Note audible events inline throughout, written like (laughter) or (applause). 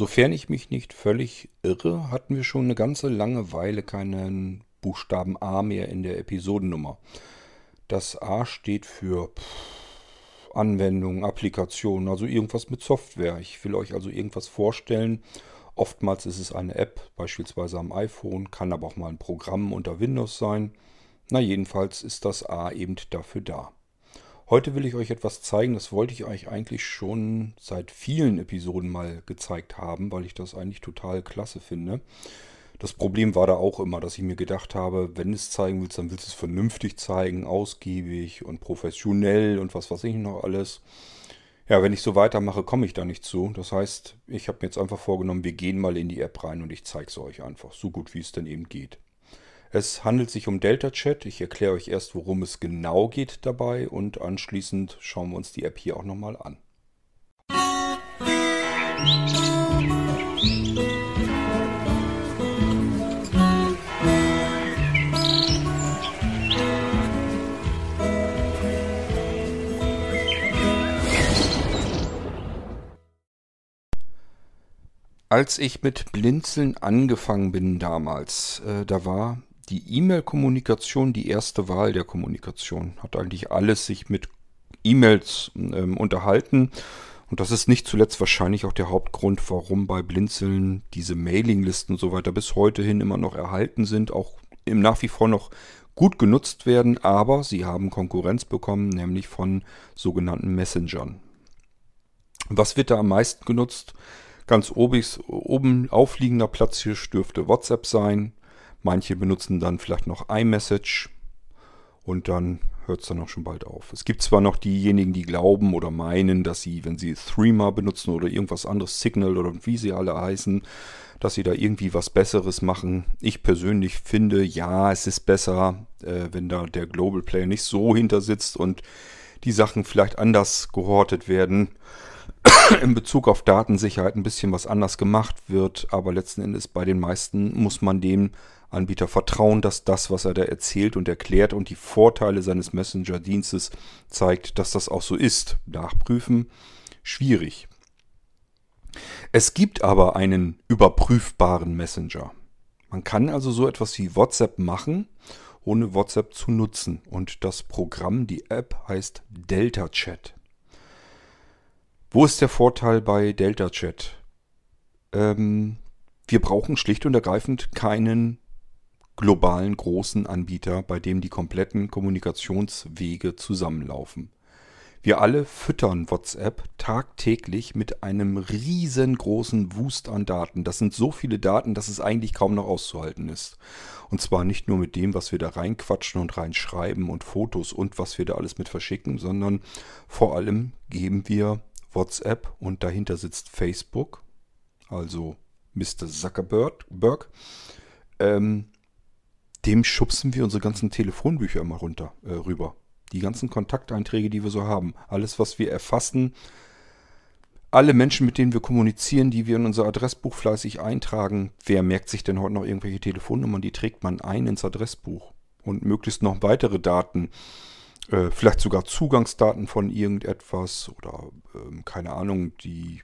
Sofern ich mich nicht völlig irre, hatten wir schon eine ganze lange Weile keinen Buchstaben A mehr in der Episodennummer. Das A steht für Anwendung, Applikation, also irgendwas mit Software. Ich will euch also irgendwas vorstellen. Oftmals ist es eine App, beispielsweise am iPhone, kann aber auch mal ein Programm unter Windows sein. Na jedenfalls ist das A eben dafür da. Heute will ich euch etwas zeigen, das wollte ich euch eigentlich schon seit vielen Episoden mal gezeigt haben, weil ich das eigentlich total klasse finde. Das Problem war da auch immer, dass ich mir gedacht habe, wenn du es zeigen willst, dann willst du es vernünftig zeigen, ausgiebig und professionell und was weiß ich noch alles. Ja, wenn ich so weitermache, komme ich da nicht zu. Das heißt, ich habe mir jetzt einfach vorgenommen, wir gehen mal in die App rein und ich zeige es euch einfach, so gut wie es denn eben geht. Es handelt sich um Delta Chat. Ich erkläre euch erst, worum es genau geht dabei und anschließend schauen wir uns die App hier auch nochmal an. Als ich mit Blinzeln angefangen bin damals, äh, da war die E-Mail-Kommunikation die erste Wahl der Kommunikation. Hat eigentlich alles sich mit E-Mails ähm, unterhalten. Und das ist nicht zuletzt wahrscheinlich auch der Hauptgrund, warum bei Blinzeln diese Mailinglisten und so weiter bis heute hin immer noch erhalten sind, auch im nach wie vor noch gut genutzt werden, aber sie haben Konkurrenz bekommen, nämlich von sogenannten Messengern. Was wird da am meisten genutzt? Ganz obig, oben aufliegender Platz hier dürfte WhatsApp sein. Manche benutzen dann vielleicht noch iMessage und dann hört es dann auch schon bald auf. Es gibt zwar noch diejenigen, die glauben oder meinen, dass sie, wenn sie Threema benutzen oder irgendwas anderes, Signal oder wie sie alle heißen, dass sie da irgendwie was Besseres machen. Ich persönlich finde, ja, es ist besser, äh, wenn da der Global Player nicht so hinter sitzt und die Sachen vielleicht anders gehortet werden. (coughs) in Bezug auf Datensicherheit ein bisschen was anders gemacht wird, aber letzten Endes bei den meisten muss man dem Anbieter vertrauen, dass das, was er da erzählt und erklärt und die Vorteile seines Messenger-Dienstes zeigt, dass das auch so ist. Nachprüfen, schwierig. Es gibt aber einen überprüfbaren Messenger. Man kann also so etwas wie WhatsApp machen, ohne WhatsApp zu nutzen. Und das Programm, die App heißt Delta Chat. Wo ist der Vorteil bei Delta Chat? Ähm, wir brauchen schlicht und ergreifend keinen globalen großen Anbieter, bei dem die kompletten Kommunikationswege zusammenlaufen. Wir alle füttern WhatsApp tagtäglich mit einem riesengroßen Wust an Daten. Das sind so viele Daten, dass es eigentlich kaum noch auszuhalten ist. Und zwar nicht nur mit dem, was wir da reinquatschen und reinschreiben und Fotos und was wir da alles mit verschicken, sondern vor allem geben wir WhatsApp und dahinter sitzt Facebook, also Mr. Zuckerberg. Ähm, dem schubsen wir unsere ganzen Telefonbücher mal runter, äh, rüber. Die ganzen Kontakteinträge, die wir so haben. Alles, was wir erfassen. Alle Menschen, mit denen wir kommunizieren, die wir in unser Adressbuch fleißig eintragen. Wer merkt sich denn heute noch irgendwelche Telefonnummern? Die trägt man ein ins Adressbuch. Und möglichst noch weitere Daten. Äh, vielleicht sogar Zugangsdaten von irgendetwas oder äh, keine Ahnung, die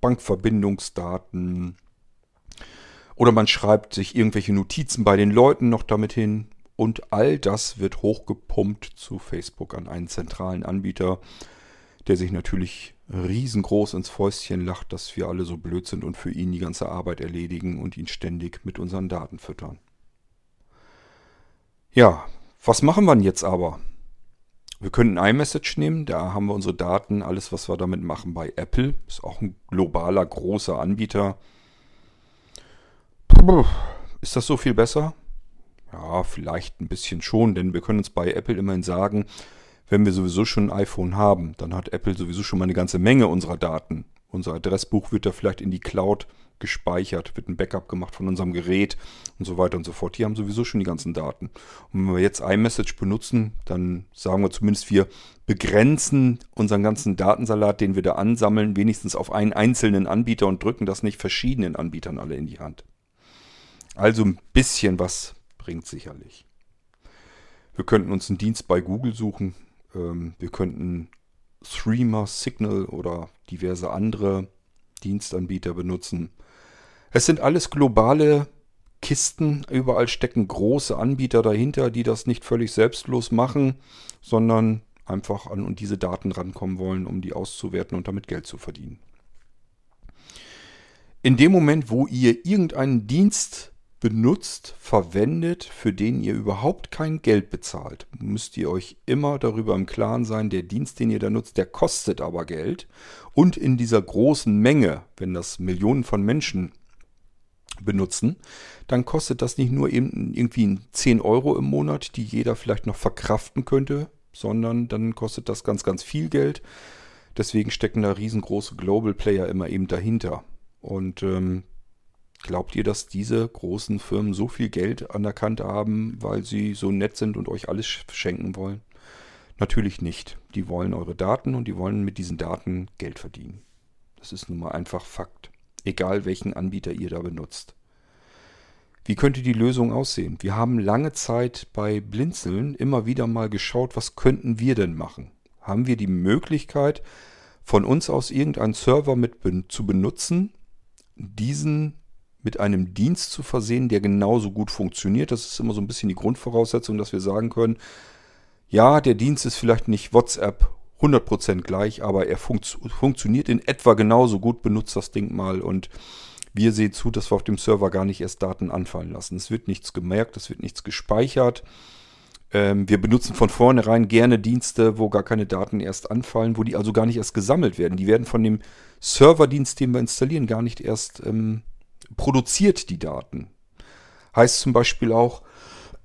Bankverbindungsdaten. Oder man schreibt sich irgendwelche Notizen bei den Leuten noch damit hin. Und all das wird hochgepumpt zu Facebook an einen zentralen Anbieter, der sich natürlich riesengroß ins Fäustchen lacht, dass wir alle so blöd sind und für ihn die ganze Arbeit erledigen und ihn ständig mit unseren Daten füttern. Ja, was machen wir denn jetzt aber? Wir können iMessage nehmen, da haben wir unsere Daten, alles was wir damit machen bei Apple. Ist auch ein globaler, großer Anbieter. Ist das so viel besser? Ja, vielleicht ein bisschen schon, denn wir können uns bei Apple immerhin sagen, wenn wir sowieso schon ein iPhone haben, dann hat Apple sowieso schon mal eine ganze Menge unserer Daten. Unser Adressbuch wird da vielleicht in die Cloud gespeichert, wird ein Backup gemacht von unserem Gerät und so weiter und so fort. Die haben sowieso schon die ganzen Daten. Und wenn wir jetzt iMessage benutzen, dann sagen wir zumindest, wir begrenzen unseren ganzen Datensalat, den wir da ansammeln, wenigstens auf einen einzelnen Anbieter und drücken das nicht verschiedenen Anbietern alle in die Hand. Also ein bisschen was bringt sicherlich. Wir könnten uns einen Dienst bei Google suchen. Ähm, wir könnten Threema, Signal oder diverse andere Dienstanbieter benutzen. Es sind alles globale Kisten, überall stecken große Anbieter dahinter, die das nicht völlig selbstlos machen, sondern einfach an und diese Daten rankommen wollen, um die auszuwerten und damit Geld zu verdienen. In dem Moment, wo ihr irgendeinen Dienst benutzt, verwendet, für den ihr überhaupt kein Geld bezahlt, müsst ihr euch immer darüber im Klaren sein, der Dienst, den ihr da nutzt, der kostet aber Geld. Und in dieser großen Menge, wenn das Millionen von Menschen benutzen, dann kostet das nicht nur eben irgendwie 10 Euro im Monat, die jeder vielleicht noch verkraften könnte, sondern dann kostet das ganz, ganz viel Geld. Deswegen stecken da riesengroße Global Player immer eben dahinter. Und ähm, glaubt ihr, dass diese großen Firmen so viel Geld an der Kante haben, weil sie so nett sind und euch alles schenken wollen? Natürlich nicht. Die wollen eure Daten und die wollen mit diesen Daten Geld verdienen. Das ist nun mal einfach Fakt egal welchen Anbieter ihr da benutzt. Wie könnte die Lösung aussehen? Wir haben lange Zeit bei Blinzeln immer wieder mal geschaut, was könnten wir denn machen? Haben wir die Möglichkeit, von uns aus irgendeinen Server mit zu benutzen, diesen mit einem Dienst zu versehen, der genauso gut funktioniert? Das ist immer so ein bisschen die Grundvoraussetzung, dass wir sagen können, ja, der Dienst ist vielleicht nicht WhatsApp 100% gleich, aber er funkt, funktioniert in etwa genauso gut. Benutzt das Ding mal und wir sehen zu, dass wir auf dem Server gar nicht erst Daten anfallen lassen. Es wird nichts gemerkt, es wird nichts gespeichert. Ähm, wir benutzen von vornherein gerne Dienste, wo gar keine Daten erst anfallen, wo die also gar nicht erst gesammelt werden. Die werden von dem Serverdienst, den wir installieren, gar nicht erst ähm, produziert, die Daten. Heißt zum Beispiel auch,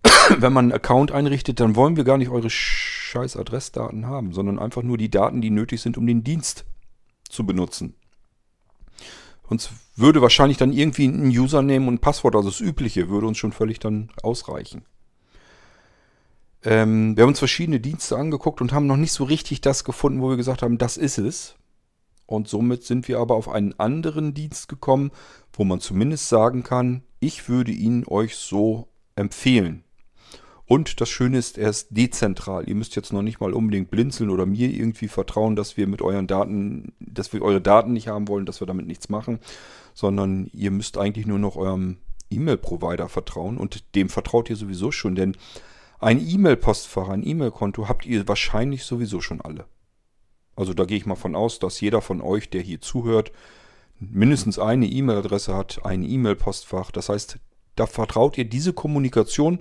(clears throat) wenn man einen Account einrichtet, dann wollen wir gar nicht eure scheiß Adressdaten haben, sondern einfach nur die Daten, die nötig sind, um den Dienst zu benutzen. Uns würde wahrscheinlich dann irgendwie ein Username und ein Passwort, also das übliche, würde uns schon völlig dann ausreichen. Ähm, wir haben uns verschiedene Dienste angeguckt und haben noch nicht so richtig das gefunden, wo wir gesagt haben, das ist es. Und somit sind wir aber auf einen anderen Dienst gekommen, wo man zumindest sagen kann, ich würde ihn euch so empfehlen. Und das Schöne ist, er ist dezentral. Ihr müsst jetzt noch nicht mal unbedingt blinzeln oder mir irgendwie vertrauen, dass wir mit euren Daten, dass wir eure Daten nicht haben wollen, dass wir damit nichts machen, sondern ihr müsst eigentlich nur noch eurem E-Mail-Provider vertrauen und dem vertraut ihr sowieso schon, denn ein E-Mail-Postfach, ein E-Mail-Konto habt ihr wahrscheinlich sowieso schon alle. Also da gehe ich mal von aus, dass jeder von euch, der hier zuhört, mindestens eine E-Mail-Adresse hat, ein E-Mail-Postfach. Das heißt, da vertraut ihr diese Kommunikation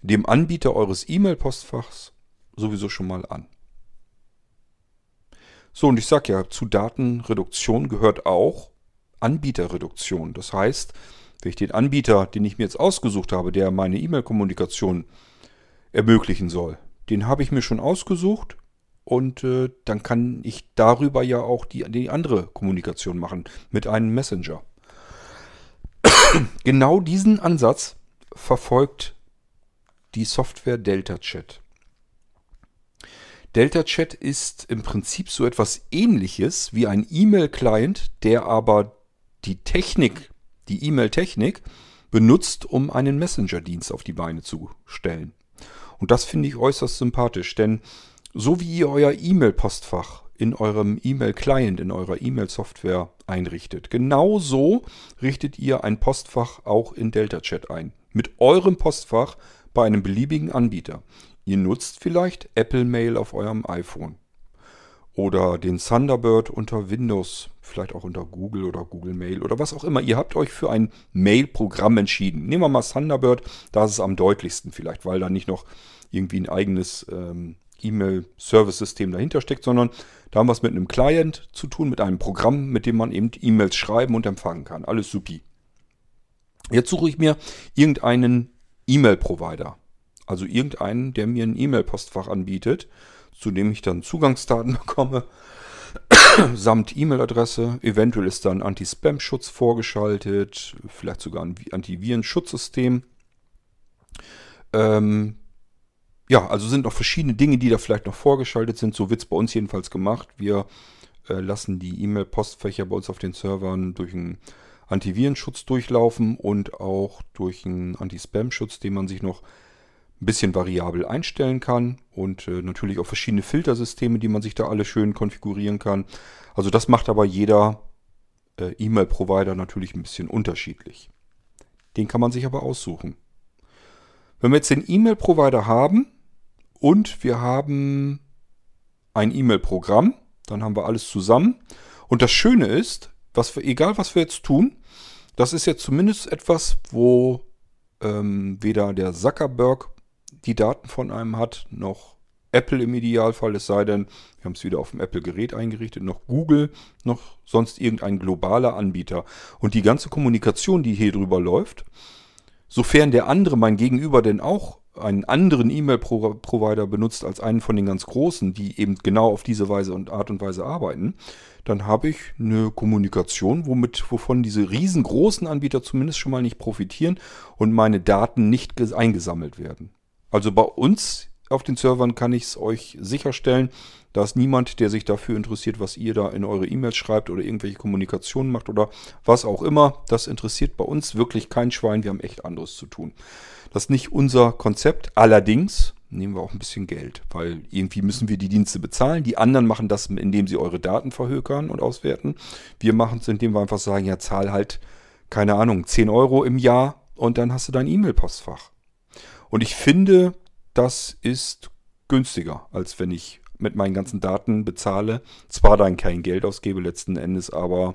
dem Anbieter eures E-Mail-Postfachs sowieso schon mal an. So, und ich sage ja, zu Datenreduktion gehört auch Anbieterreduktion. Das heißt, wenn ich den Anbieter, den ich mir jetzt ausgesucht habe, der meine E-Mail-Kommunikation ermöglichen soll, den habe ich mir schon ausgesucht und äh, dann kann ich darüber ja auch die, die andere Kommunikation machen mit einem Messenger. (coughs) genau diesen Ansatz verfolgt die Software Delta Chat. Delta Chat ist im Prinzip so etwas ähnliches wie ein E-Mail-Client, der aber die Technik, die E-Mail-Technik, benutzt, um einen Messenger-Dienst auf die Beine zu stellen. Und das finde ich äußerst sympathisch, denn so wie ihr euer E-Mail-Postfach in eurem E-Mail-Client, in eurer E-Mail-Software einrichtet, genauso richtet ihr ein Postfach auch in Delta Chat ein. Mit eurem Postfach bei einem beliebigen Anbieter. Ihr nutzt vielleicht Apple Mail auf eurem iPhone oder den Thunderbird unter Windows, vielleicht auch unter Google oder Google Mail oder was auch immer. Ihr habt euch für ein Mail-Programm entschieden. Nehmen wir mal Thunderbird, da ist es am deutlichsten vielleicht, weil da nicht noch irgendwie ein eigenes ähm, E-Mail-Service-System dahinter steckt, sondern da haben wir es mit einem Client zu tun, mit einem Programm, mit dem man eben E-Mails schreiben und empfangen kann. Alles supi. Jetzt suche ich mir irgendeinen E-Mail-Provider. Also irgendeinen, der mir ein E-Mail-Postfach anbietet, zu dem ich dann Zugangsdaten (laughs) bekomme, samt E-Mail-Adresse. Eventuell ist dann Anti-Spam-Schutz vorgeschaltet, vielleicht sogar ein Antivirenschutzsystem. Ähm, ja, also sind noch verschiedene Dinge, die da vielleicht noch vorgeschaltet sind. So wird es bei uns jedenfalls gemacht. Wir äh, lassen die E-Mail-Postfächer bei uns auf den Servern durch ein Antivirenschutz durchlaufen und auch durch einen Anti-Spam-Schutz, den man sich noch ein bisschen variabel einstellen kann und äh, natürlich auch verschiedene Filtersysteme, die man sich da alle schön konfigurieren kann. Also das macht aber jeder äh, E-Mail-Provider natürlich ein bisschen unterschiedlich. Den kann man sich aber aussuchen. Wenn wir jetzt den E-Mail-Provider haben und wir haben ein E-Mail-Programm, dann haben wir alles zusammen. Und das Schöne ist, was wir, egal was wir jetzt tun, das ist jetzt zumindest etwas, wo ähm, weder der Zuckerberg die Daten von einem hat, noch Apple im Idealfall, es sei denn, wir haben es wieder auf dem Apple-Gerät eingerichtet, noch Google, noch sonst irgendein globaler Anbieter. Und die ganze Kommunikation, die hier drüber läuft, sofern der andere, mein Gegenüber, denn auch einen anderen E-Mail-Provider benutzt als einen von den ganz großen, die eben genau auf diese Weise und Art und Weise arbeiten, dann habe ich eine Kommunikation, womit, wovon diese riesengroßen Anbieter zumindest schon mal nicht profitieren und meine Daten nicht eingesammelt werden. Also bei uns auf den Servern kann ich es euch sicherstellen, da ist niemand, der sich dafür interessiert, was ihr da in eure E-Mails schreibt oder irgendwelche Kommunikationen macht oder was auch immer. Das interessiert bei uns wirklich kein Schwein. Wir haben echt anderes zu tun. Das ist nicht unser Konzept. Allerdings nehmen wir auch ein bisschen Geld, weil irgendwie müssen wir die Dienste bezahlen. Die anderen machen das, indem sie eure Daten verhökern und auswerten. Wir machen es, indem wir einfach sagen, ja, zahl halt, keine Ahnung, 10 Euro im Jahr und dann hast du dein E-Mail-Postfach. Und ich finde, das ist günstiger, als wenn ich mit meinen ganzen Daten bezahle. Zwar dann kein Geld ausgebe letzten Endes, aber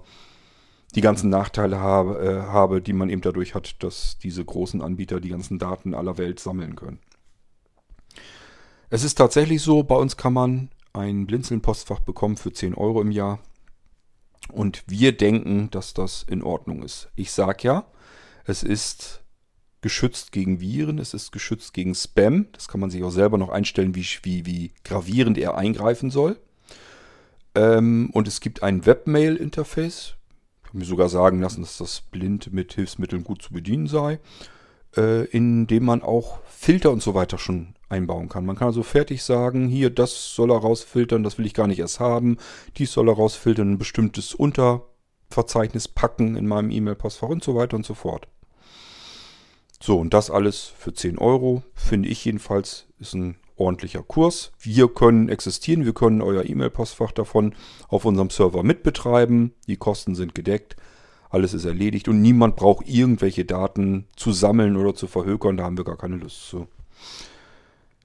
die ganzen Nachteile habe, äh, habe, die man eben dadurch hat, dass diese großen Anbieter die ganzen Daten aller Welt sammeln können. Es ist tatsächlich so, bei uns kann man ein Blinzeln-Postfach bekommen für 10 Euro im Jahr. Und wir denken, dass das in Ordnung ist. Ich sage ja, es ist geschützt gegen Viren, es ist geschützt gegen Spam. Das kann man sich auch selber noch einstellen, wie, wie, wie gravierend er eingreifen soll. Ähm, und es gibt ein Webmail-Interface. Ich habe mir sogar sagen lassen, dass das blind mit Hilfsmitteln gut zu bedienen sei. Äh, in dem man auch Filter und so weiter schon einbauen kann. Man kann also fertig sagen, hier, das soll er rausfiltern, das will ich gar nicht erst haben. Dies soll er rausfiltern, ein bestimmtes Unterverzeichnis packen in meinem E-Mail-Postfach und so weiter und so fort. So, und das alles für 10 Euro, finde ich jedenfalls, ist ein ordentlicher Kurs. Wir können existieren, wir können euer E-Mail-Postfach davon auf unserem Server mitbetreiben. Die Kosten sind gedeckt, alles ist erledigt und niemand braucht irgendwelche Daten zu sammeln oder zu verhökern. Da haben wir gar keine Lust zu.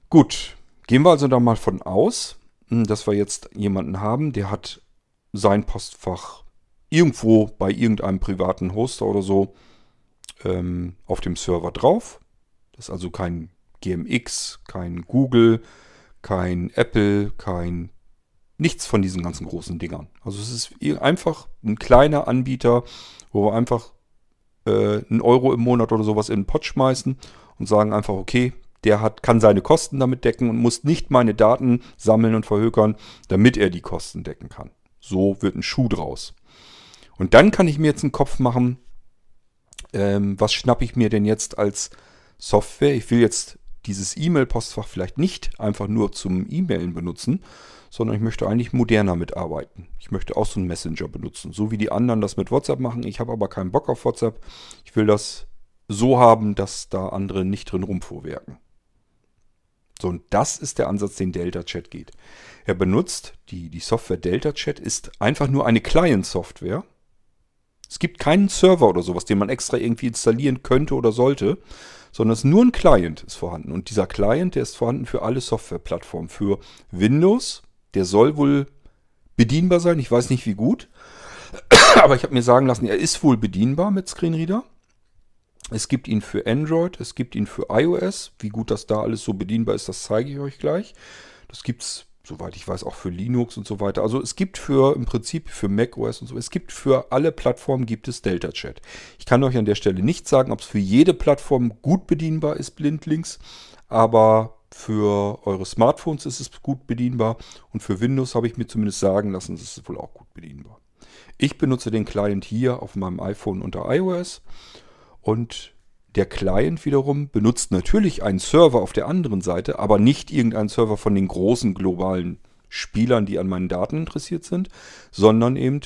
Gut, gehen wir also da mal von aus, hm, dass wir jetzt jemanden haben, der hat sein Postfach irgendwo bei irgendeinem privaten Hoster oder so ähm, auf dem Server drauf. Das ist also kein GMX, kein Google, kein Apple, kein nichts von diesen ganzen großen Dingern. Also es ist einfach ein kleiner Anbieter, wo wir einfach äh, einen Euro im Monat oder sowas in den Pot schmeißen und sagen einfach, okay, der hat, kann seine Kosten damit decken und muss nicht meine Daten sammeln und verhökern, damit er die Kosten decken kann. So wird ein Schuh draus. Und dann kann ich mir jetzt einen Kopf machen, ähm, was schnappe ich mir denn jetzt als Software? Ich will jetzt dieses E-Mail-Postfach vielleicht nicht einfach nur zum E-Mailen benutzen, sondern ich möchte eigentlich moderner mitarbeiten. Ich möchte auch so einen Messenger benutzen, so wie die anderen das mit WhatsApp machen. Ich habe aber keinen Bock auf WhatsApp. Ich will das so haben, dass da andere nicht drin rumvorwerken. So, und das ist der Ansatz, den Delta Chat geht. Er benutzt, die, die Software Delta Chat ist einfach nur eine Client-Software. Es gibt keinen Server oder sowas, den man extra irgendwie installieren könnte oder sollte, sondern es ist nur ein Client ist vorhanden. Und dieser Client, der ist vorhanden für alle Softwareplattformen. Für Windows, der soll wohl bedienbar sein. Ich weiß nicht wie gut. (clears throat) Aber ich habe mir sagen lassen, er ist wohl bedienbar mit Screenreader. Es gibt ihn für Android, es gibt ihn für iOS. Wie gut das da alles so bedienbar ist, das zeige ich euch gleich. Das gibt es soweit ich weiß, auch für Linux und so weiter. Also es gibt für im Prinzip für macOS und so, es gibt für alle Plattformen gibt es Delta Chat. Ich kann euch an der Stelle nicht sagen, ob es für jede Plattform gut bedienbar ist, blindlings, aber für eure Smartphones ist es gut bedienbar und für Windows habe ich mir zumindest sagen lassen, es ist wohl auch gut bedienbar. Ich benutze den Client hier auf meinem iPhone unter iOS und der Client wiederum benutzt natürlich einen Server auf der anderen Seite, aber nicht irgendeinen Server von den großen globalen Spielern, die an meinen Daten interessiert sind, sondern eben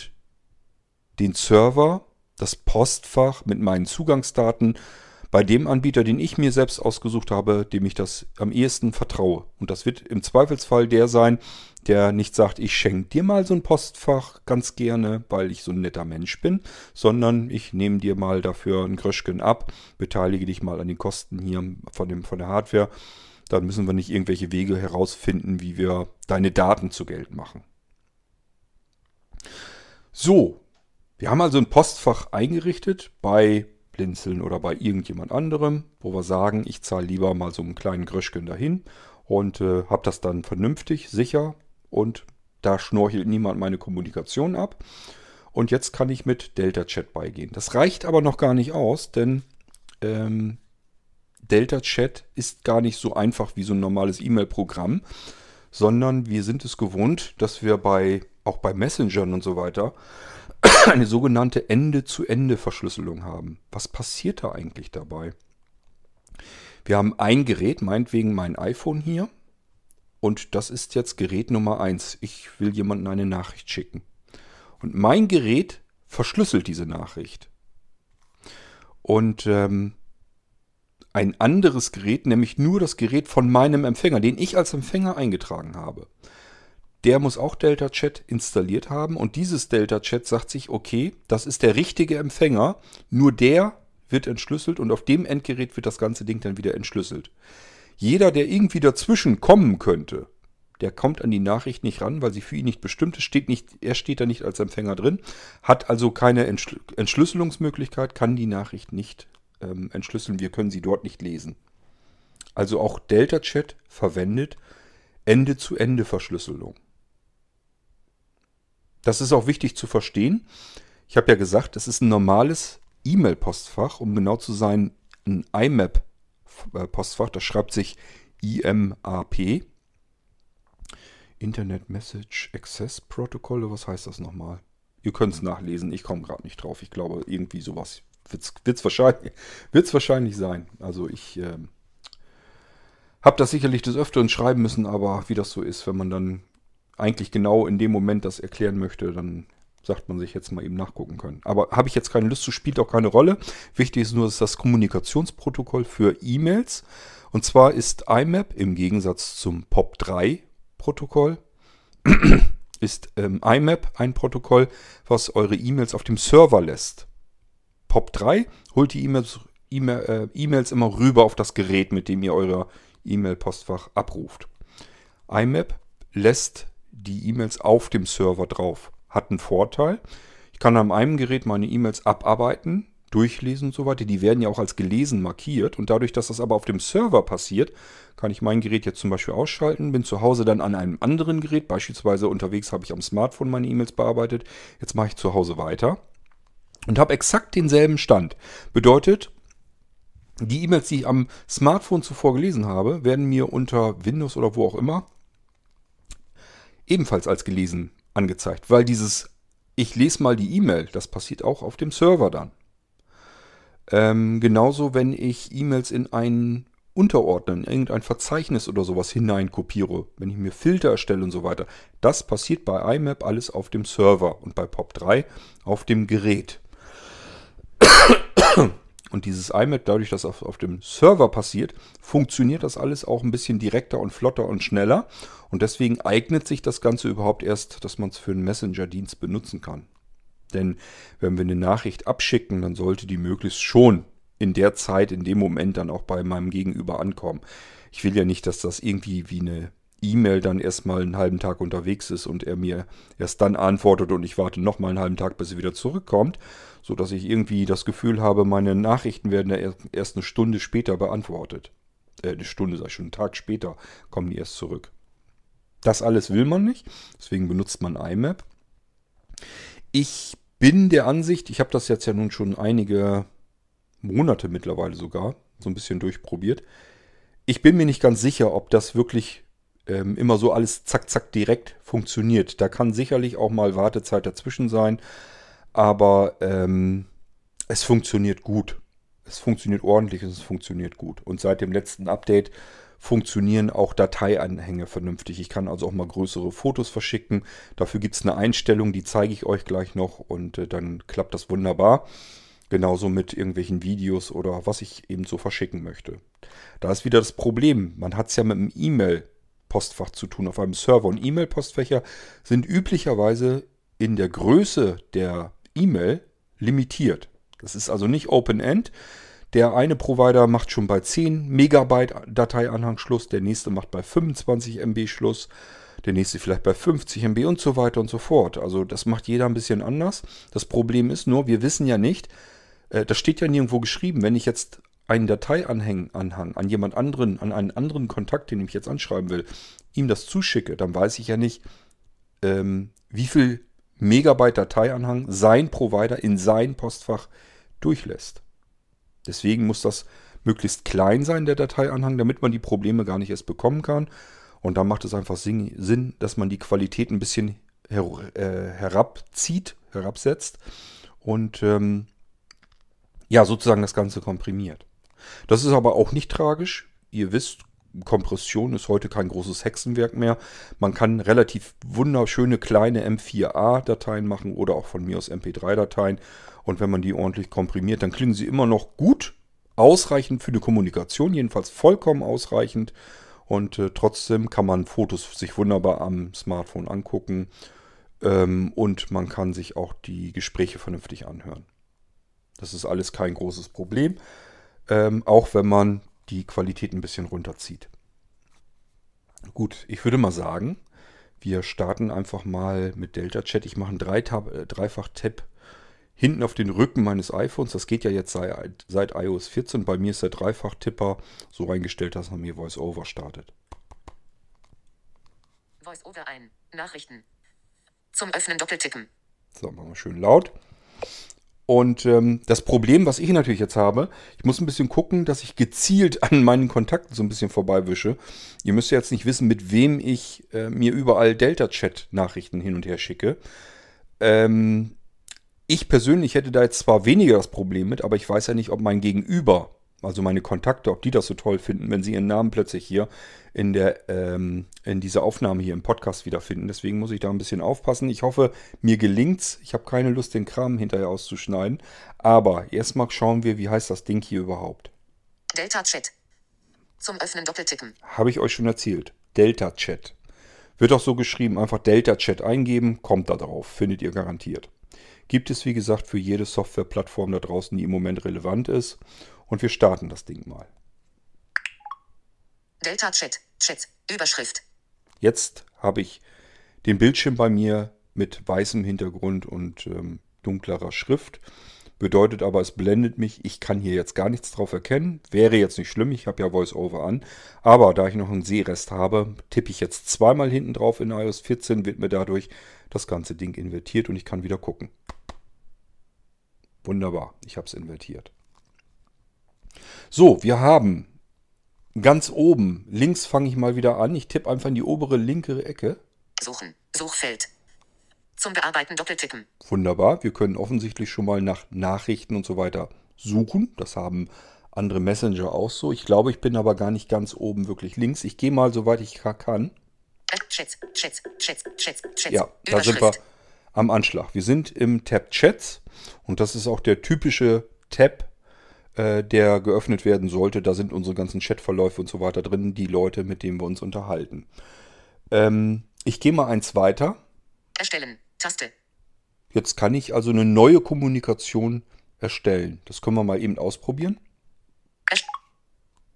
den Server, das Postfach mit meinen Zugangsdaten bei dem Anbieter, den ich mir selbst ausgesucht habe, dem ich das am ehesten vertraue. Und das wird im Zweifelsfall der sein, der nicht sagt, ich schenke dir mal so ein Postfach ganz gerne, weil ich so ein netter Mensch bin, sondern ich nehme dir mal dafür ein Gröschken ab, beteilige dich mal an den Kosten hier von, dem, von der Hardware. Dann müssen wir nicht irgendwelche Wege herausfinden, wie wir deine Daten zu Geld machen. So, wir haben also ein Postfach eingerichtet bei Blinzeln oder bei irgendjemand anderem, wo wir sagen, ich zahle lieber mal so einen kleinen Gröschken dahin und äh, habe das dann vernünftig, sicher und da schnorchelt niemand meine Kommunikation ab. Und jetzt kann ich mit Delta Chat beigehen. Das reicht aber noch gar nicht aus, denn ähm, Delta Chat ist gar nicht so einfach wie so ein normales E-Mail-Programm, sondern wir sind es gewohnt, dass wir bei auch bei Messengern und so weiter (coughs) eine sogenannte Ende-zu-Ende-Verschlüsselung haben. Was passiert da eigentlich dabei? Wir haben ein Gerät, meinetwegen mein iPhone hier. Und das ist jetzt Gerät Nummer 1. Ich will jemandem eine Nachricht schicken. Und mein Gerät verschlüsselt diese Nachricht. Und ähm, ein anderes Gerät, nämlich nur das Gerät von meinem Empfänger, den ich als Empfänger eingetragen habe, der muss auch Delta Chat installiert haben und dieses Delta Chat sagt sich, okay, das ist der richtige Empfänger, nur der wird entschlüsselt und auf dem Endgerät wird das ganze Ding dann wieder entschlüsselt. Jeder, der irgendwie dazwischen kommen könnte, der kommt an die Nachricht nicht ran, weil sie für ihn nicht bestimmt ist, steht nicht, er steht da nicht als Empfänger drin, hat also keine Entschlüsselungsmöglichkeit, kann die Nachricht nicht ähm, entschlüsseln, wir können sie dort nicht lesen. Also auch Delta Chat verwendet Ende-zu-Ende-Verschlüsselung. Das ist auch wichtig zu verstehen. Ich habe ja gesagt, es ist ein normales E-Mail-Postfach, um genau zu sein, ein IMAP-Postfach. Das schreibt sich IMAP. Internet Message Access Protocol, was heißt das nochmal? Ihr könnt es nachlesen, ich komme gerade nicht drauf. Ich glaube, irgendwie sowas wird es wahrscheinlich, (laughs) wahrscheinlich sein. Also ich äh, habe das sicherlich des Öfteren schreiben müssen, aber wie das so ist, wenn man dann eigentlich genau in dem Moment das erklären möchte, dann sagt man sich jetzt mal eben nachgucken können. Aber habe ich jetzt keine Lust zu, spielt auch keine Rolle. Wichtig ist nur, dass das Kommunikationsprotokoll für E-Mails. Und zwar ist IMAP im Gegensatz zum POP3-Protokoll, (clears throat) ist ähm, IMAP ein Protokoll, was eure E-Mails auf dem Server lässt. POP3 holt die E-Mails äh, E-Mails immer rüber auf das Gerät, mit dem ihr euer E-Mail-Postfach abruft. IMAP lässt die E-Mails auf dem Server drauf. Hat einen Vorteil. Ich kann an einem Gerät meine E-Mails abarbeiten, durchlesen und so weiter. Die werden ja auch als gelesen markiert. Und dadurch, dass das aber auf dem Server passiert, kann ich mein Gerät jetzt zum Beispiel ausschalten, bin zu Hause dann an einem anderen Gerät, beispielsweise unterwegs habe ich am Smartphone meine E-Mails bearbeitet. Jetzt mache ich zu Hause weiter und habe exakt denselben Stand. Bedeutet, die E-Mails, die ich am Smartphone zuvor gelesen habe, werden mir unter Windows oder wo auch immer ebenfalls als gelesen angezeigt, weil dieses ich lese mal die E-Mail, das passiert auch auf dem Server dann. Ähm, genauso, wenn ich E-Mails in einen Unterordner, in irgendein Verzeichnis oder sowas hineinkopiere, wenn ich mir Filter erstelle und so weiter. Das passiert bei IMAP alles auf dem Server und bei POP3 auf dem Gerät. Und dieses IMAP, dadurch, dass auf, auf dem Server passiert, funktioniert das alles auch ein bisschen direkter und flotter und schneller. Und deswegen eignet sich das Ganze überhaupt erst, dass man es für einen Messenger-Dienst benutzen kann. Denn wenn wir eine Nachricht abschicken, dann sollte die möglichst schon in der Zeit, in dem Moment dann auch bei meinem Gegenüber ankommen. Ich will ja nicht, dass das irgendwie wie eine E-Mail dann erstmal einen halben Tag unterwegs ist und er mir erst dann antwortet und ich warte nochmal einen halben Tag, bis er wieder zurückkommt, so dass ich irgendwie das Gefühl habe, meine Nachrichten werden erst eine Stunde später beantwortet. Äh, eine Stunde, sag ich schon, einen Tag später kommen die erst zurück. Das alles will man nicht, deswegen benutzt man IMAP. Ich bin der Ansicht, ich habe das jetzt ja nun schon einige Monate mittlerweile sogar so ein bisschen durchprobiert. Ich bin mir nicht ganz sicher, ob das wirklich ähm, immer so alles zack, zack direkt funktioniert. Da kann sicherlich auch mal Wartezeit dazwischen sein, aber ähm, es funktioniert gut. Es funktioniert ordentlich und es funktioniert gut. Und seit dem letzten Update funktionieren auch Dateianhänge vernünftig. Ich kann also auch mal größere Fotos verschicken. Dafür gibt es eine Einstellung, die zeige ich euch gleich noch und äh, dann klappt das wunderbar. Genauso mit irgendwelchen Videos oder was ich eben so verschicken möchte. Da ist wieder das Problem. Man hat es ja mit einem E-Mail-Postfach zu tun auf einem Server. Und E-Mail-Postfächer sind üblicherweise in der Größe der E-Mail limitiert. Das ist also nicht Open-End. Der eine Provider macht schon bei 10 Megabyte Dateianhang Schluss, der nächste macht bei 25 MB Schluss, der nächste vielleicht bei 50 MB und so weiter und so fort. Also das macht jeder ein bisschen anders. Das Problem ist nur, wir wissen ja nicht, äh, das steht ja nirgendwo geschrieben, wenn ich jetzt einen Dateianhang Anhang an jemand anderen, an einen anderen Kontakt, den ich jetzt anschreiben will, ihm das zuschicke, dann weiß ich ja nicht, ähm, wie viel Megabyte Dateianhang sein Provider in sein Postfach durchlässt. Deswegen muss das möglichst klein sein, der Dateianhang, damit man die Probleme gar nicht erst bekommen kann. Und dann macht es einfach Sinn, dass man die Qualität ein bisschen her äh, herabzieht, herabsetzt und ähm, ja, sozusagen das Ganze komprimiert. Das ist aber auch nicht tragisch. Ihr wisst, Kompression ist heute kein großes Hexenwerk mehr. Man kann relativ wunderschöne kleine M4A-Dateien machen oder auch von mir aus MP3-Dateien. Und wenn man die ordentlich komprimiert, dann klingen sie immer noch gut, ausreichend für eine Kommunikation, jedenfalls vollkommen ausreichend. Und äh, trotzdem kann man Fotos sich wunderbar am Smartphone angucken. Ähm, und man kann sich auch die Gespräche vernünftig anhören. Das ist alles kein großes Problem. Ähm, auch wenn man die Qualität ein bisschen runterzieht. Gut, ich würde mal sagen, wir starten einfach mal mit Delta Chat. Ich mache einen äh, Dreifach-Tab hinten auf den Rücken meines iPhones. Das geht ja jetzt seit, seit iOS 14. Bei mir ist der Dreifach-Tipper so eingestellt, dass er mir VoiceOver startet. VoiceOver ein. Nachrichten. Zum Öffnen doppeltippen. So, machen wir schön laut. Und ähm, das Problem, was ich natürlich jetzt habe, ich muss ein bisschen gucken, dass ich gezielt (laughs) an meinen Kontakten so ein bisschen vorbeiwische. Ihr müsst ja jetzt nicht wissen, mit wem ich äh, mir überall Delta-Chat-Nachrichten hin und her schicke. Ähm, ich persönlich hätte da jetzt zwar weniger das Problem mit, aber ich weiß ja nicht, ob mein Gegenüber also meine Kontakte, ob die das so toll finden, wenn sie ihren Namen plötzlich hier in, der, ähm, in dieser Aufnahme hier im Podcast wiederfinden. Deswegen muss ich da ein bisschen aufpassen. Ich hoffe, mir gelingt's. Ich habe keine Lust, den Kram hinterher auszuschneiden. Aber erstmal schauen wir, wie heißt das Ding hier überhaupt. Delta Chat. Zum Öffnen doppeltippen. Habe ich euch schon erzählt. Delta Chat. Wird auch so geschrieben, einfach Delta Chat eingeben, kommt da drauf, findet ihr garantiert. Gibt es wie gesagt für jede Softwareplattform da draußen, die im Moment relevant ist. Und wir starten das Ding mal. Delta Chat, Chat, Überschrift. Jetzt habe ich den Bildschirm bei mir mit weißem Hintergrund und ähm, dunklerer Schrift. Bedeutet aber, es blendet mich. Ich kann hier jetzt gar nichts drauf erkennen. Wäre jetzt nicht schlimm, ich habe ja VoiceOver an. Aber da ich noch einen Sehrest habe, tippe ich jetzt zweimal hinten drauf in iOS 14, wird mir dadurch das ganze Ding invertiert und ich kann wieder gucken. Wunderbar, ich habe es invertiert. So, wir haben ganz oben, links fange ich mal wieder an. Ich tippe einfach in die obere linke Ecke. Suchen, Suchfeld. Zum Bearbeiten doppeltippen. Wunderbar, wir können offensichtlich schon mal nach Nachrichten und so weiter suchen. Das haben andere Messenger auch so. Ich glaube, ich bin aber gar nicht ganz oben wirklich links. Ich gehe mal, soweit ich kann. Chats, Chats, Chats, Chats, Chats. Ja, da sind wir am Anschlag. Wir sind im Tab Chats und das ist auch der typische Tab äh, der geöffnet werden sollte. Da sind unsere ganzen Chatverläufe und so weiter drin, die Leute, mit denen wir uns unterhalten. Ähm, ich gehe mal eins weiter. Erstellen. Taste. Jetzt kann ich also eine neue Kommunikation erstellen. Das können wir mal eben ausprobieren.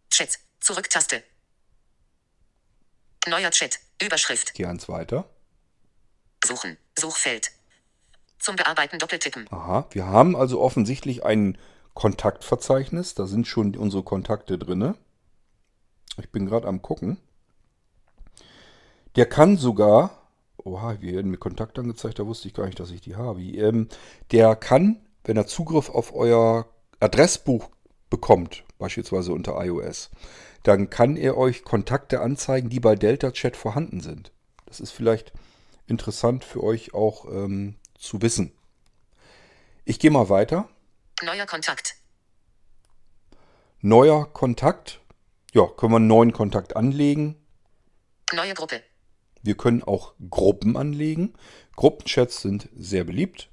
Chat. Zurück-Taste. Neuer Chat. Überschrift. Gehe eins weiter. Suchen. Suchfeld. Zum Bearbeiten doppeltippen. Aha, wir haben also offensichtlich einen Kontaktverzeichnis. Da sind schon unsere Kontakte drin. Ich bin gerade am gucken. Der kann sogar, oha, wir werden mir Kontakt angezeigt, da wusste ich gar nicht, dass ich die habe. Ähm, der kann, wenn er Zugriff auf euer Adressbuch bekommt, beispielsweise unter iOS, dann kann er euch Kontakte anzeigen, die bei Delta Chat vorhanden sind. Das ist vielleicht interessant für euch auch ähm, zu wissen. Ich gehe mal weiter. Neuer Kontakt. Neuer Kontakt. Ja, können wir einen neuen Kontakt anlegen. Neue Gruppe. Wir können auch Gruppen anlegen. Gruppenchats sind sehr beliebt.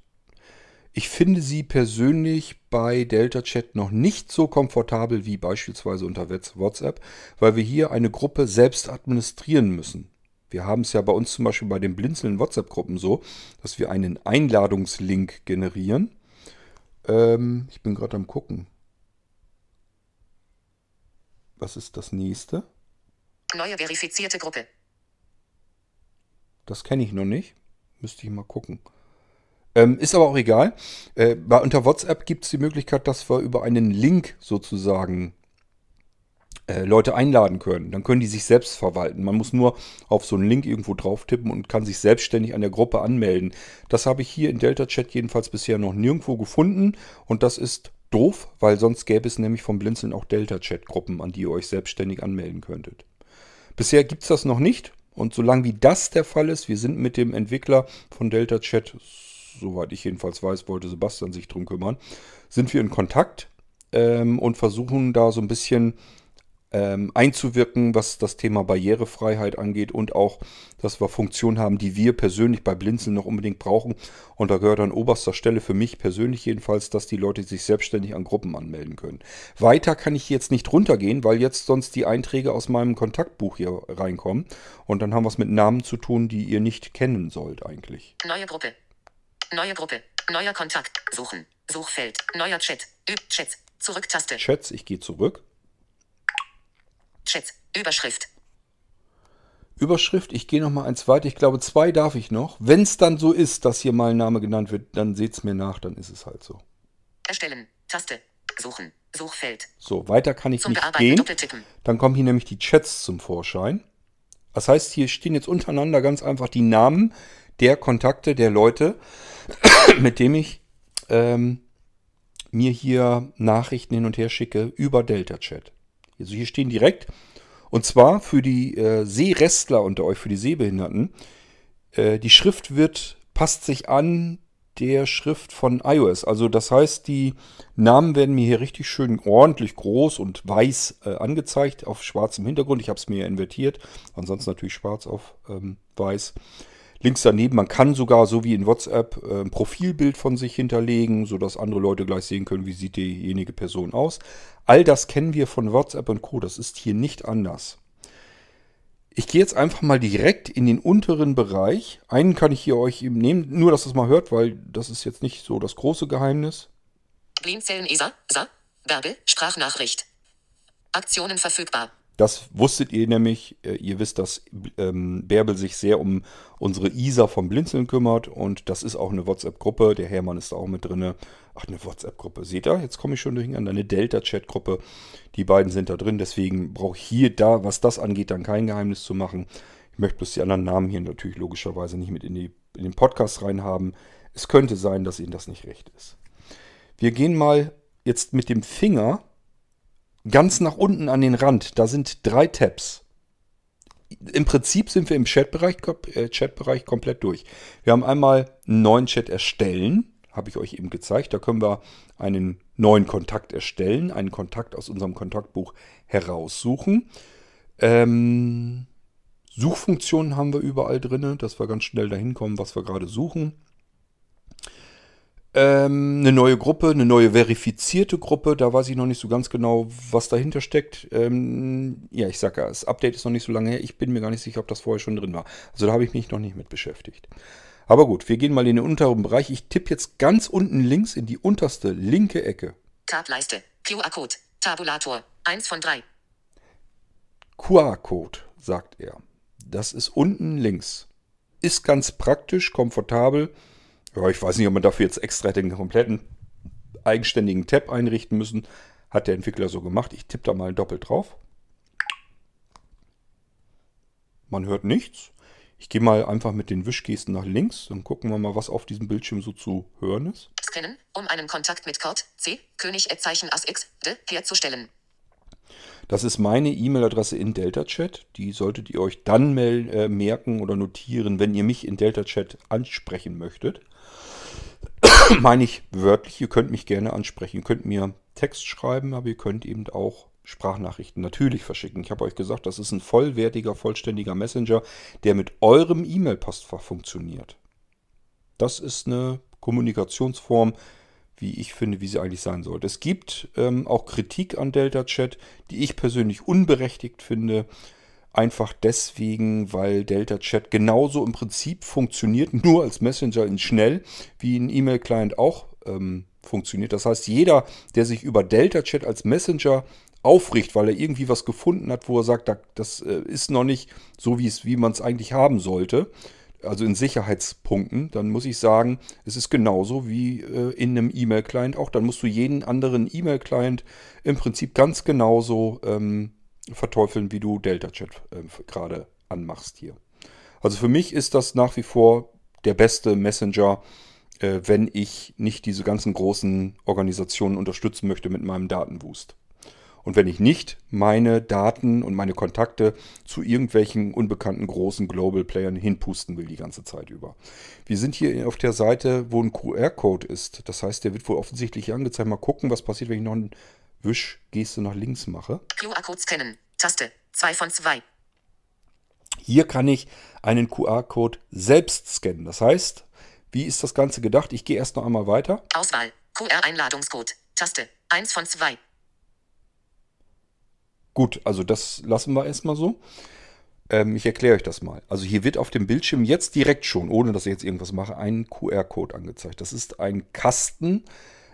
Ich finde sie persönlich bei Delta Chat noch nicht so komfortabel wie beispielsweise unter WhatsApp, weil wir hier eine Gruppe selbst administrieren müssen. Wir haben es ja bei uns zum Beispiel bei den blinzeln WhatsApp-Gruppen so, dass wir einen Einladungslink generieren. Ähm, ich bin gerade am gucken. Was ist das nächste? Neue verifizierte Gruppe. Das kenne ich noch nicht. Müsste ich mal gucken. Ähm, ist aber auch egal. Äh, bei, unter WhatsApp gibt es die Möglichkeit, dass wir über einen Link sozusagen Leute einladen können. Dann können die sich selbst verwalten. Man muss nur auf so einen Link irgendwo drauf tippen und kann sich selbstständig an der Gruppe anmelden. Das habe ich hier in Delta Chat jedenfalls bisher noch nirgendwo gefunden und das ist doof, weil sonst gäbe es nämlich vom Blinzeln auch Delta Chat Gruppen, an die ihr euch selbstständig anmelden könntet. Bisher gibt es das noch nicht und solange wie das der Fall ist, wir sind mit dem Entwickler von Delta Chat soweit ich jedenfalls weiß, wollte Sebastian sich drum kümmern, sind wir in Kontakt ähm, und versuchen da so ein bisschen ähm, einzuwirken, was das Thema Barrierefreiheit angeht und auch, dass wir Funktionen haben, die wir persönlich bei Blinzeln noch unbedingt brauchen. Und da gehört an oberster Stelle für mich persönlich jedenfalls, dass die Leute sich selbstständig an Gruppen anmelden können. Weiter kann ich jetzt nicht runtergehen, weil jetzt sonst die Einträge aus meinem Kontaktbuch hier reinkommen. Und dann haben wir es mit Namen zu tun, die ihr nicht kennen sollt eigentlich. Neue Gruppe. Neue Gruppe. Neuer Kontakt. Suchen. Suchfeld. Neuer Chat. Üb Chat. Zurücktaste. Chats, ich gehe zurück. Chat. Überschrift. Überschrift, ich gehe noch mal eins weiter. Ich glaube, zwei darf ich noch. Wenn es dann so ist, dass hier mal ein Name genannt wird, dann seht es mir nach, dann ist es halt so. Erstellen. Taste. Suchen. Suchfeld. So, weiter kann ich Zum nicht gehen. Dann kommen hier nämlich die Chats zum Vorschein. Das heißt, hier stehen jetzt untereinander ganz einfach die Namen der Kontakte der Leute, (coughs) mit denen ich ähm, mir hier Nachrichten hin und her schicke über Delta Chat. Also hier stehen direkt, und zwar für die äh, Sehrestler unter euch, für die Sehbehinderten, äh, die Schrift wird, passt sich an der Schrift von iOS. Also das heißt, die Namen werden mir hier richtig schön ordentlich groß und weiß äh, angezeigt auf schwarzem Hintergrund. Ich habe es mir invertiert, ansonsten natürlich schwarz auf ähm, weiß. Links daneben, man kann sogar, so wie in WhatsApp, äh, ein Profilbild von sich hinterlegen, sodass andere Leute gleich sehen können, wie sieht diejenige Person aus. All das kennen wir von WhatsApp und Co. Das ist hier nicht anders. Ich gehe jetzt einfach mal direkt in den unteren Bereich. Einen kann ich hier euch eben nehmen, nur dass ihr es mal hört, weil das ist jetzt nicht so das große Geheimnis. Blinzeln ESA. SA. Bärbel. Sprachnachricht. Aktionen verfügbar. Das wusstet ihr nämlich. Äh, Ihr wisst, dass ähm, Bärbel sich sehr um unsere Isa vom Blinzeln kümmert. Und das ist auch eine WhatsApp-Gruppe. Der Hermann ist da auch mit drin. Ach, eine WhatsApp-Gruppe. Seht ihr? Jetzt komme ich schon durcheinander. Eine Delta-Chat-Gruppe. Die beiden sind da drin. Deswegen brauche ich hier da, was das angeht, dann kein Geheimnis zu machen. Ich möchte bloß die anderen Namen hier natürlich logischerweise nicht mit in, die, in den Podcast reinhaben. Es könnte sein, dass Ihnen das nicht recht ist. Wir gehen mal jetzt mit dem Finger ganz nach unten an den Rand. Da sind drei Tabs. Im Prinzip sind wir im Chatbereich, äh, Chatbereich komplett durch. Wir haben einmal einen neuen Chat erstellen, habe ich euch eben gezeigt. Da können wir einen neuen Kontakt erstellen, einen Kontakt aus unserem Kontaktbuch heraussuchen. Ähm, Suchfunktionen haben wir überall drin, dass wir ganz schnell dahin kommen, was wir gerade suchen. Ähm, eine neue Gruppe, eine neue verifizierte Gruppe. Da weiß ich noch nicht so ganz genau, was dahinter steckt. Ähm, ja, ich sage ja, das Update ist noch nicht so lange her. Ich bin mir gar nicht sicher, ob das vorher schon drin war. Also da habe ich mich noch nicht mit beschäftigt. Aber gut, wir gehen mal in den unteren Bereich. Ich tippe jetzt ganz unten links in die unterste linke Ecke. Tableiste. QR-Code. Tabulator. 1 von 3. QR-Code, sagt er. Das ist unten links. Ist ganz praktisch, komfortabel. Ja, ich weiß nicht, ob man dafür jetzt extra den kompletten eigenständigen Tab einrichten müssen. Hat der Entwickler so gemacht. Ich tippe da mal doppelt drauf. Man hört nichts. Ich gehe mal einfach mit den Wischgesten nach links. Dann gucken wir mal, was auf diesem Bildschirm so zu hören ist. Scannen, um einen Kontakt mit Code C, König Zeichen Ass X, D, herzustellen. Das ist meine E-Mail-Adresse in DeltaChat. Die solltet ihr euch dann äh, merken oder notieren, wenn ihr mich in DeltaChat ansprechen möchtet. (coughs) Meine ich wörtlich, ihr könnt mich gerne ansprechen. Ihr könnt mir Text schreiben, aber ihr könnt eben auch Sprachnachrichten natürlich verschicken. Ich habe euch gesagt, das ist ein vollwertiger, vollständiger Messenger, der mit eurem E-Mail-Postfach funktioniert. Das ist eine Kommunikationsform, wie ich finde, wie sie eigentlich sein sollte. Es gibt ähm, auch Kritik an Delta Chat, die ich persönlich unberechtigt finde. Einfach deswegen, weil Delta Chat genauso im Prinzip funktioniert, nur als Messenger in schnell, wie ein E-Mail-Client auch ähm, funktioniert. Das heißt, jeder, der sich über Delta Chat als Messenger aufricht, weil er irgendwie was gefunden hat, wo er sagt, das äh, ist noch nicht so, wie, es, wie man es eigentlich haben sollte, also in Sicherheitspunkten, dann muss ich sagen, es ist genauso wie äh, in einem E-Mail-Client auch. Dann musst du jeden anderen E-Mail-Client im Prinzip ganz genauso ähm, verteufeln, wie du Delta-Chat äh, gerade anmachst hier. Also für mich ist das nach wie vor der beste Messenger, äh, wenn ich nicht diese ganzen großen Organisationen unterstützen möchte mit meinem Datenwust. Und wenn ich nicht meine Daten und meine Kontakte zu irgendwelchen unbekannten großen Global Playern hinpusten will die ganze Zeit über. Wir sind hier auf der Seite, wo ein QR-Code ist. Das heißt, der wird wohl offensichtlich angezeigt. Mal gucken, was passiert, wenn ich noch eine Wischgeste nach links mache. QR-Code scannen. Taste. 2 von 2. Hier kann ich einen QR-Code selbst scannen. Das heißt, wie ist das Ganze gedacht? Ich gehe erst noch einmal weiter. Auswahl. QR-Einladungscode. Taste. 1 von 2. Gut, also das lassen wir erstmal so. Ähm, ich erkläre euch das mal. Also hier wird auf dem Bildschirm jetzt direkt schon, ohne dass ich jetzt irgendwas mache, ein QR-Code angezeigt. Das ist ein Kasten,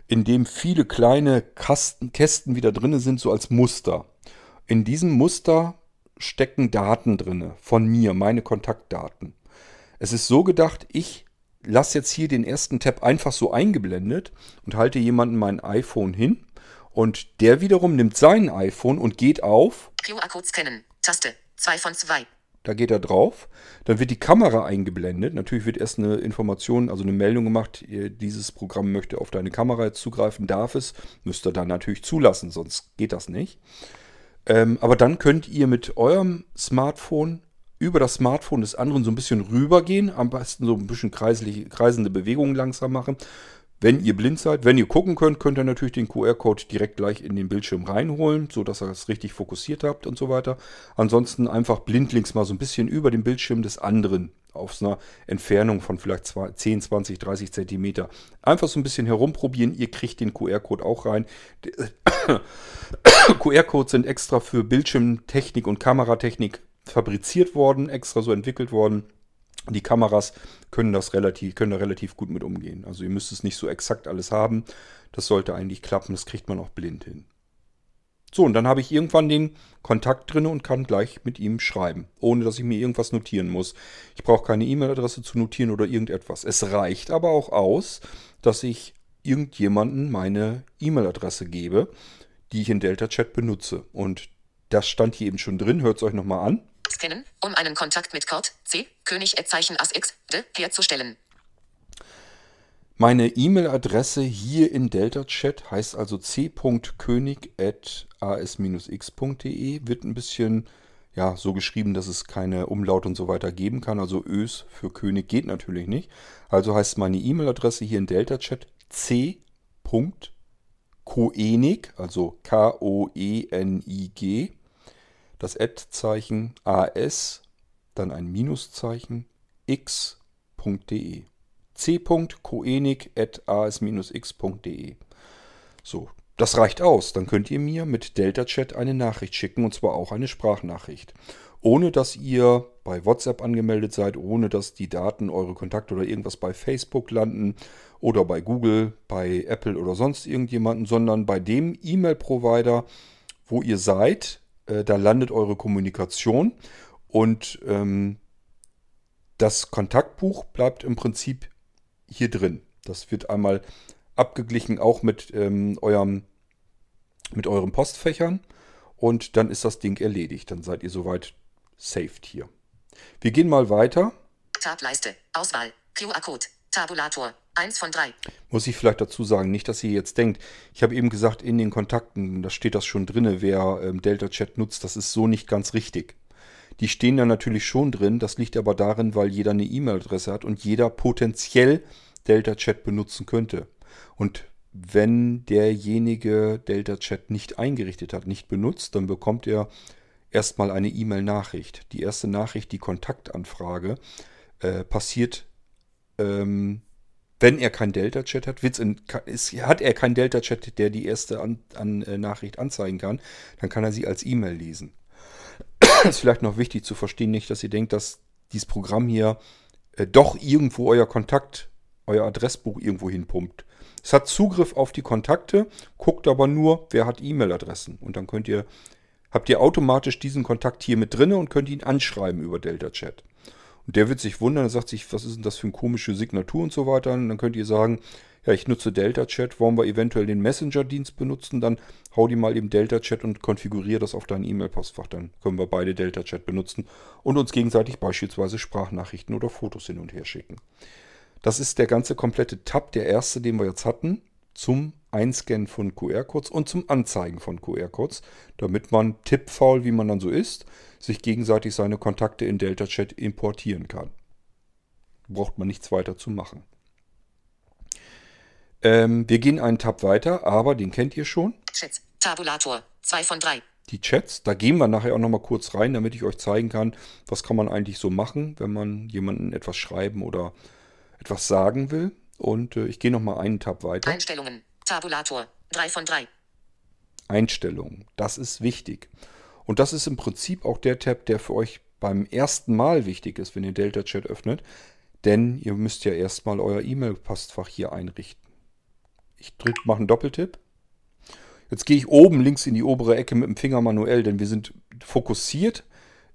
in dem viele kleine Kasten, Kästen wieder drin sind, so als Muster. In diesem Muster stecken Daten drin von mir, meine Kontaktdaten. Es ist so gedacht, ich lasse jetzt hier den ersten Tab einfach so eingeblendet und halte jemanden mein iPhone hin und der wiederum nimmt sein iPhone und geht auf. QR-Code scannen. Taste. 2 von 2. Da geht er drauf. Dann wird die Kamera eingeblendet. Natürlich wird erst eine Information, also eine Meldung gemacht, dieses Programm möchte auf deine Kamera zugreifen, darf es. Müsst ihr dann natürlich zulassen, sonst geht das nicht. Ähm, aber dann könnt ihr mit eurem Smartphone über das Smartphone des anderen so ein bisschen rübergehen, am besten so ein bisschen kreisende Bewegungen langsam machen. Wenn ihr blind seid, wenn ihr gucken könnt, könnt ihr natürlich den QR-Code direkt gleich in den Bildschirm reinholen, sodass ihr es richtig fokussiert habt und so weiter. Ansonsten einfach blindlings mal so ein bisschen über den Bildschirm des anderen auf einer Entfernung von vielleicht 10, 20, 30 Zentimeter. Einfach so ein bisschen herumprobieren. Ihr kriegt den QR-Code auch rein. (coughs) QR-Codes sind extra für Bildschirmtechnik und Kameratechnik fabriziert worden, extra so entwickelt worden. Die Kameras können das relativ, können da relativ gut mit umgehen. Also ihr müsst es nicht so exakt alles haben. Das sollte eigentlich klappen. Das kriegt man auch blind hin. So, und dann habe ich irgendwann den Kontakt drin und kann gleich mit ihm schreiben, ohne dass ich mir irgendwas notieren muss. Ich brauche keine E-Mail-Adresse zu notieren oder irgendetwas. Es reicht aber auch aus, dass ich irgendjemanden meine E-Mail-Adresse gebe, die ich in Delta Chat benutze. Und das stand hier eben schon drin. Hört es euch nochmal an. Scannen, um einen Kontakt mit Code C, König Zeichen As X, D, herzustellen. Meine E-Mail-Adresse hier in Delta Chat heißt also c.könig.as-x.de. Wird ein bisschen ja, so geschrieben, dass es keine Umlaut und so weiter geben kann. Also Ös für König geht natürlich nicht. Also heißt meine E-Mail-Adresse hier in Delta Chat c.koenig, also K-O-E-N-I-G, das Ad-Zeichen AS, dann ein Minuszeichen x.de. c.koenig.as-x.de. So, das reicht aus. Dann könnt ihr mir mit Delta Chat eine Nachricht schicken und zwar auch eine Sprachnachricht. Ohne dass ihr bei WhatsApp angemeldet seid, ohne dass die Daten, eure Kontakte oder irgendwas bei Facebook landen oder bei Google, bei Apple oder sonst irgendjemanden, sondern bei dem E-Mail-Provider, wo ihr seid, äh, da landet eure Kommunikation und ähm, das Kontaktbuch bleibt im Prinzip hier drin. Das wird einmal abgeglichen auch mit ähm, eurem mit euren Postfächern und dann ist das Ding erledigt. Dann seid ihr soweit saved hier. Wir gehen mal weiter. Tableiste, Auswahl, QR-Code, Tabulator, 1 von 3. Muss ich vielleicht dazu sagen, nicht, dass ihr jetzt denkt, ich habe eben gesagt, in den Kontakten, da steht das schon drin, wer ähm, Delta Chat nutzt, das ist so nicht ganz richtig. Die stehen da natürlich schon drin, das liegt aber darin, weil jeder eine E-Mail-Adresse hat und jeder potenziell Delta Chat benutzen könnte. Und wenn derjenige Delta Chat nicht eingerichtet hat, nicht benutzt, dann bekommt er erstmal eine E-Mail-Nachricht. Die erste Nachricht, die Kontaktanfrage, äh, passiert ähm, Wenn er kein Delta-Chat hat, wird's in, ist, hat er keinen Delta-Chat, der die erste an, an, äh, Nachricht anzeigen kann, dann kann er sie als E-Mail lesen. (clears throat) ist vielleicht noch wichtig zu verstehen, nicht, dass ihr denkt, dass dieses Programm hier äh, doch irgendwo euer Kontakt, euer Adressbuch irgendwo hinpumpt. Es hat Zugriff auf die Kontakte, guckt aber nur, wer hat E-Mail-Adressen. Und dann könnt ihr, habt ihr automatisch diesen Kontakt hier mit drin und könnt ihn anschreiben über Delta Chat. Und der wird sich wundern, er sagt sich, was ist denn das für eine komische Signatur und so weiter. Und dann könnt ihr sagen, ja, ich nutze Delta Chat, wollen wir eventuell den Messenger-Dienst benutzen, dann hau die mal eben Delta Chat und konfiguriere das auf dein E-Mail-Postfach. Dann können wir beide Delta Chat benutzen und uns gegenseitig beispielsweise Sprachnachrichten oder Fotos hin und her schicken. Das ist der ganze komplette Tab, der erste, den wir jetzt hatten, zum Einscannen von QR-Codes und zum Anzeigen von QR-Codes, damit man tippfaul, wie man dann so ist, sich gegenseitig seine Kontakte in Delta Chat importieren kann. Braucht man nichts weiter zu machen. Ähm, wir gehen einen Tab weiter, aber den kennt ihr schon. Chats. Tabulator. 2 von 3. Die Chats, da gehen wir nachher auch nochmal kurz rein, damit ich euch zeigen kann, was kann man eigentlich so machen, wenn man jemanden etwas schreiben oder etwas sagen will. Und äh, ich gehe nochmal einen Tab weiter. Einstellungen. Tabulator. 3 von 3. Einstellungen. Das ist wichtig. Und das ist im Prinzip auch der Tab, der für euch beim ersten Mal wichtig ist, wenn ihr Delta Chat öffnet. Denn ihr müsst ja erstmal euer E-Mail-Postfach hier einrichten. Ich drücke, mache einen Doppeltipp. Jetzt gehe ich oben links in die obere Ecke mit dem Finger manuell, denn wir sind fokussiert.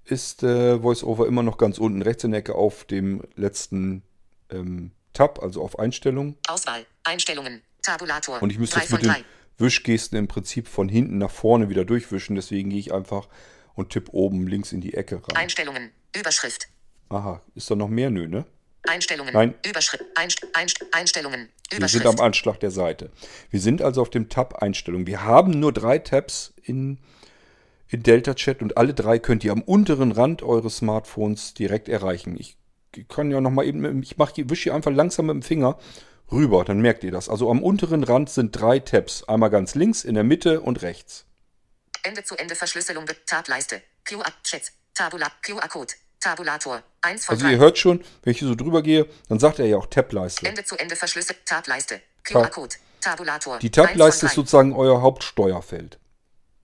Ist äh, VoiceOver immer noch ganz unten rechts in der Ecke auf dem letzten ähm, Tab, also auf Einstellungen. Auswahl. Einstellungen. Tabulator. Und ich müsste 3 jetzt mit den 3. Wischgesten im Prinzip von hinten nach vorne wieder durchwischen. Deswegen gehe ich einfach und tippe oben links in die Ecke rein. Einstellungen. Überschrift. Aha, ist da noch mehr? Nö, ne? Einstellungen. Nein. Überschrift. Einst Einst Einstellungen. Wir sind Überschrift. am Anschlag der Seite. Wir sind also auf dem Tab Einstellungen. Wir haben nur drei Tabs in, in Delta Chat und alle drei könnt ihr am unteren Rand eures Smartphones direkt erreichen. Ich kann ja noch mal eben, ich mache, wische hier einfach langsam mit dem Finger rüber, dann merkt ihr das. Also am unteren Rand sind drei Tabs. Einmal ganz links, in der Mitte und rechts. Ende zu Ende Verschlüsselung. Tableiste. QR Chat. Tabula QR Code. Tabulator. 1 von Also 3. ihr hört schon, wenn ich hier so drüber gehe, dann sagt er ja auch Tableiste. Ende zu Ende Verschlüsselung. Tableiste. Ta- QR Code. Tabulator. Die 1 von Tableiste ist 3. sozusagen euer Hauptsteuerfeld.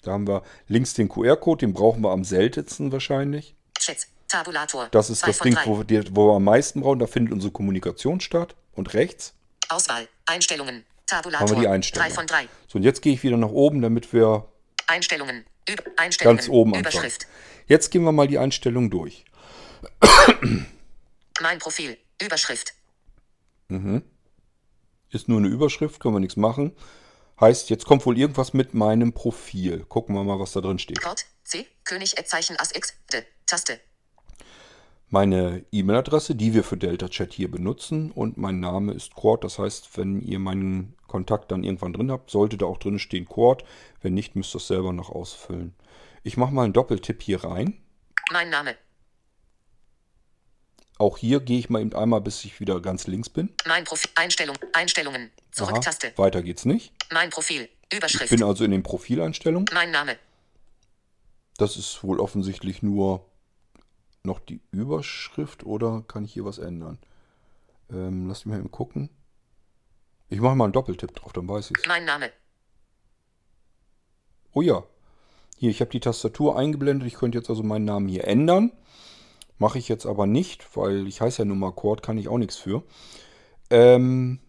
Da haben wir links den QR-Code, den brauchen wir am seltensten wahrscheinlich. Chat. Tabulator. Das ist 2 das Ding, 3. wo wir, wo wir am meisten brauchen. Da findet unsere Kommunikation statt. Und rechts Auswahl. Einstellungen. Tabulator. haben wir die 3 Einstellungen. von 3. So, und jetzt gehe ich wieder nach oben, damit wir Einstellungen. Üb Einstellungen. ganz oben anfangen. Überschrift. Jetzt gehen wir mal die Einstellungen durch. (coughs) Mein Profil. Überschrift. Ist nur eine Überschrift, können wir nichts machen. Heißt, jetzt kommt wohl irgendwas mit meinem Profil. Gucken wir mal, was da drin steht. Code. C. König Ettzeichen As X. D. Taste. Meine E-Mail-Adresse, die wir für Delta Chat hier benutzen und mein Name ist Cord. Das heißt, wenn ihr meinen Kontakt dann irgendwann drin habt, sollte da auch drin stehen Cord. Wenn nicht, müsst ihr es selber noch ausfüllen. Ich mache mal einen Doppeltipp hier rein. Mein Name. Auch hier gehe ich mal eben einmal, bis ich wieder ganz links bin. Mein Profil. Einstellung. Einstellungen. Aha, Zurücktaste. weiter geht's nicht. Mein Profil. Ich Überschrift. bin also in den Profileinstellungen. Mein Name. Das ist wohl offensichtlich nur noch die Überschrift oder kann ich hier was ändern? Ähm, lasst mich mal eben gucken. Ich mache mal einen Doppeltipp drauf, dann weiß ich es. Mein Name. Oh ja. Hier, ich habe die Tastatur eingeblendet. Ich könnte jetzt also meinen Namen hier ändern. Mache ich jetzt aber nicht, weil ich heiße ja nun mal Cord, kann ich auch nichts für. Ähm,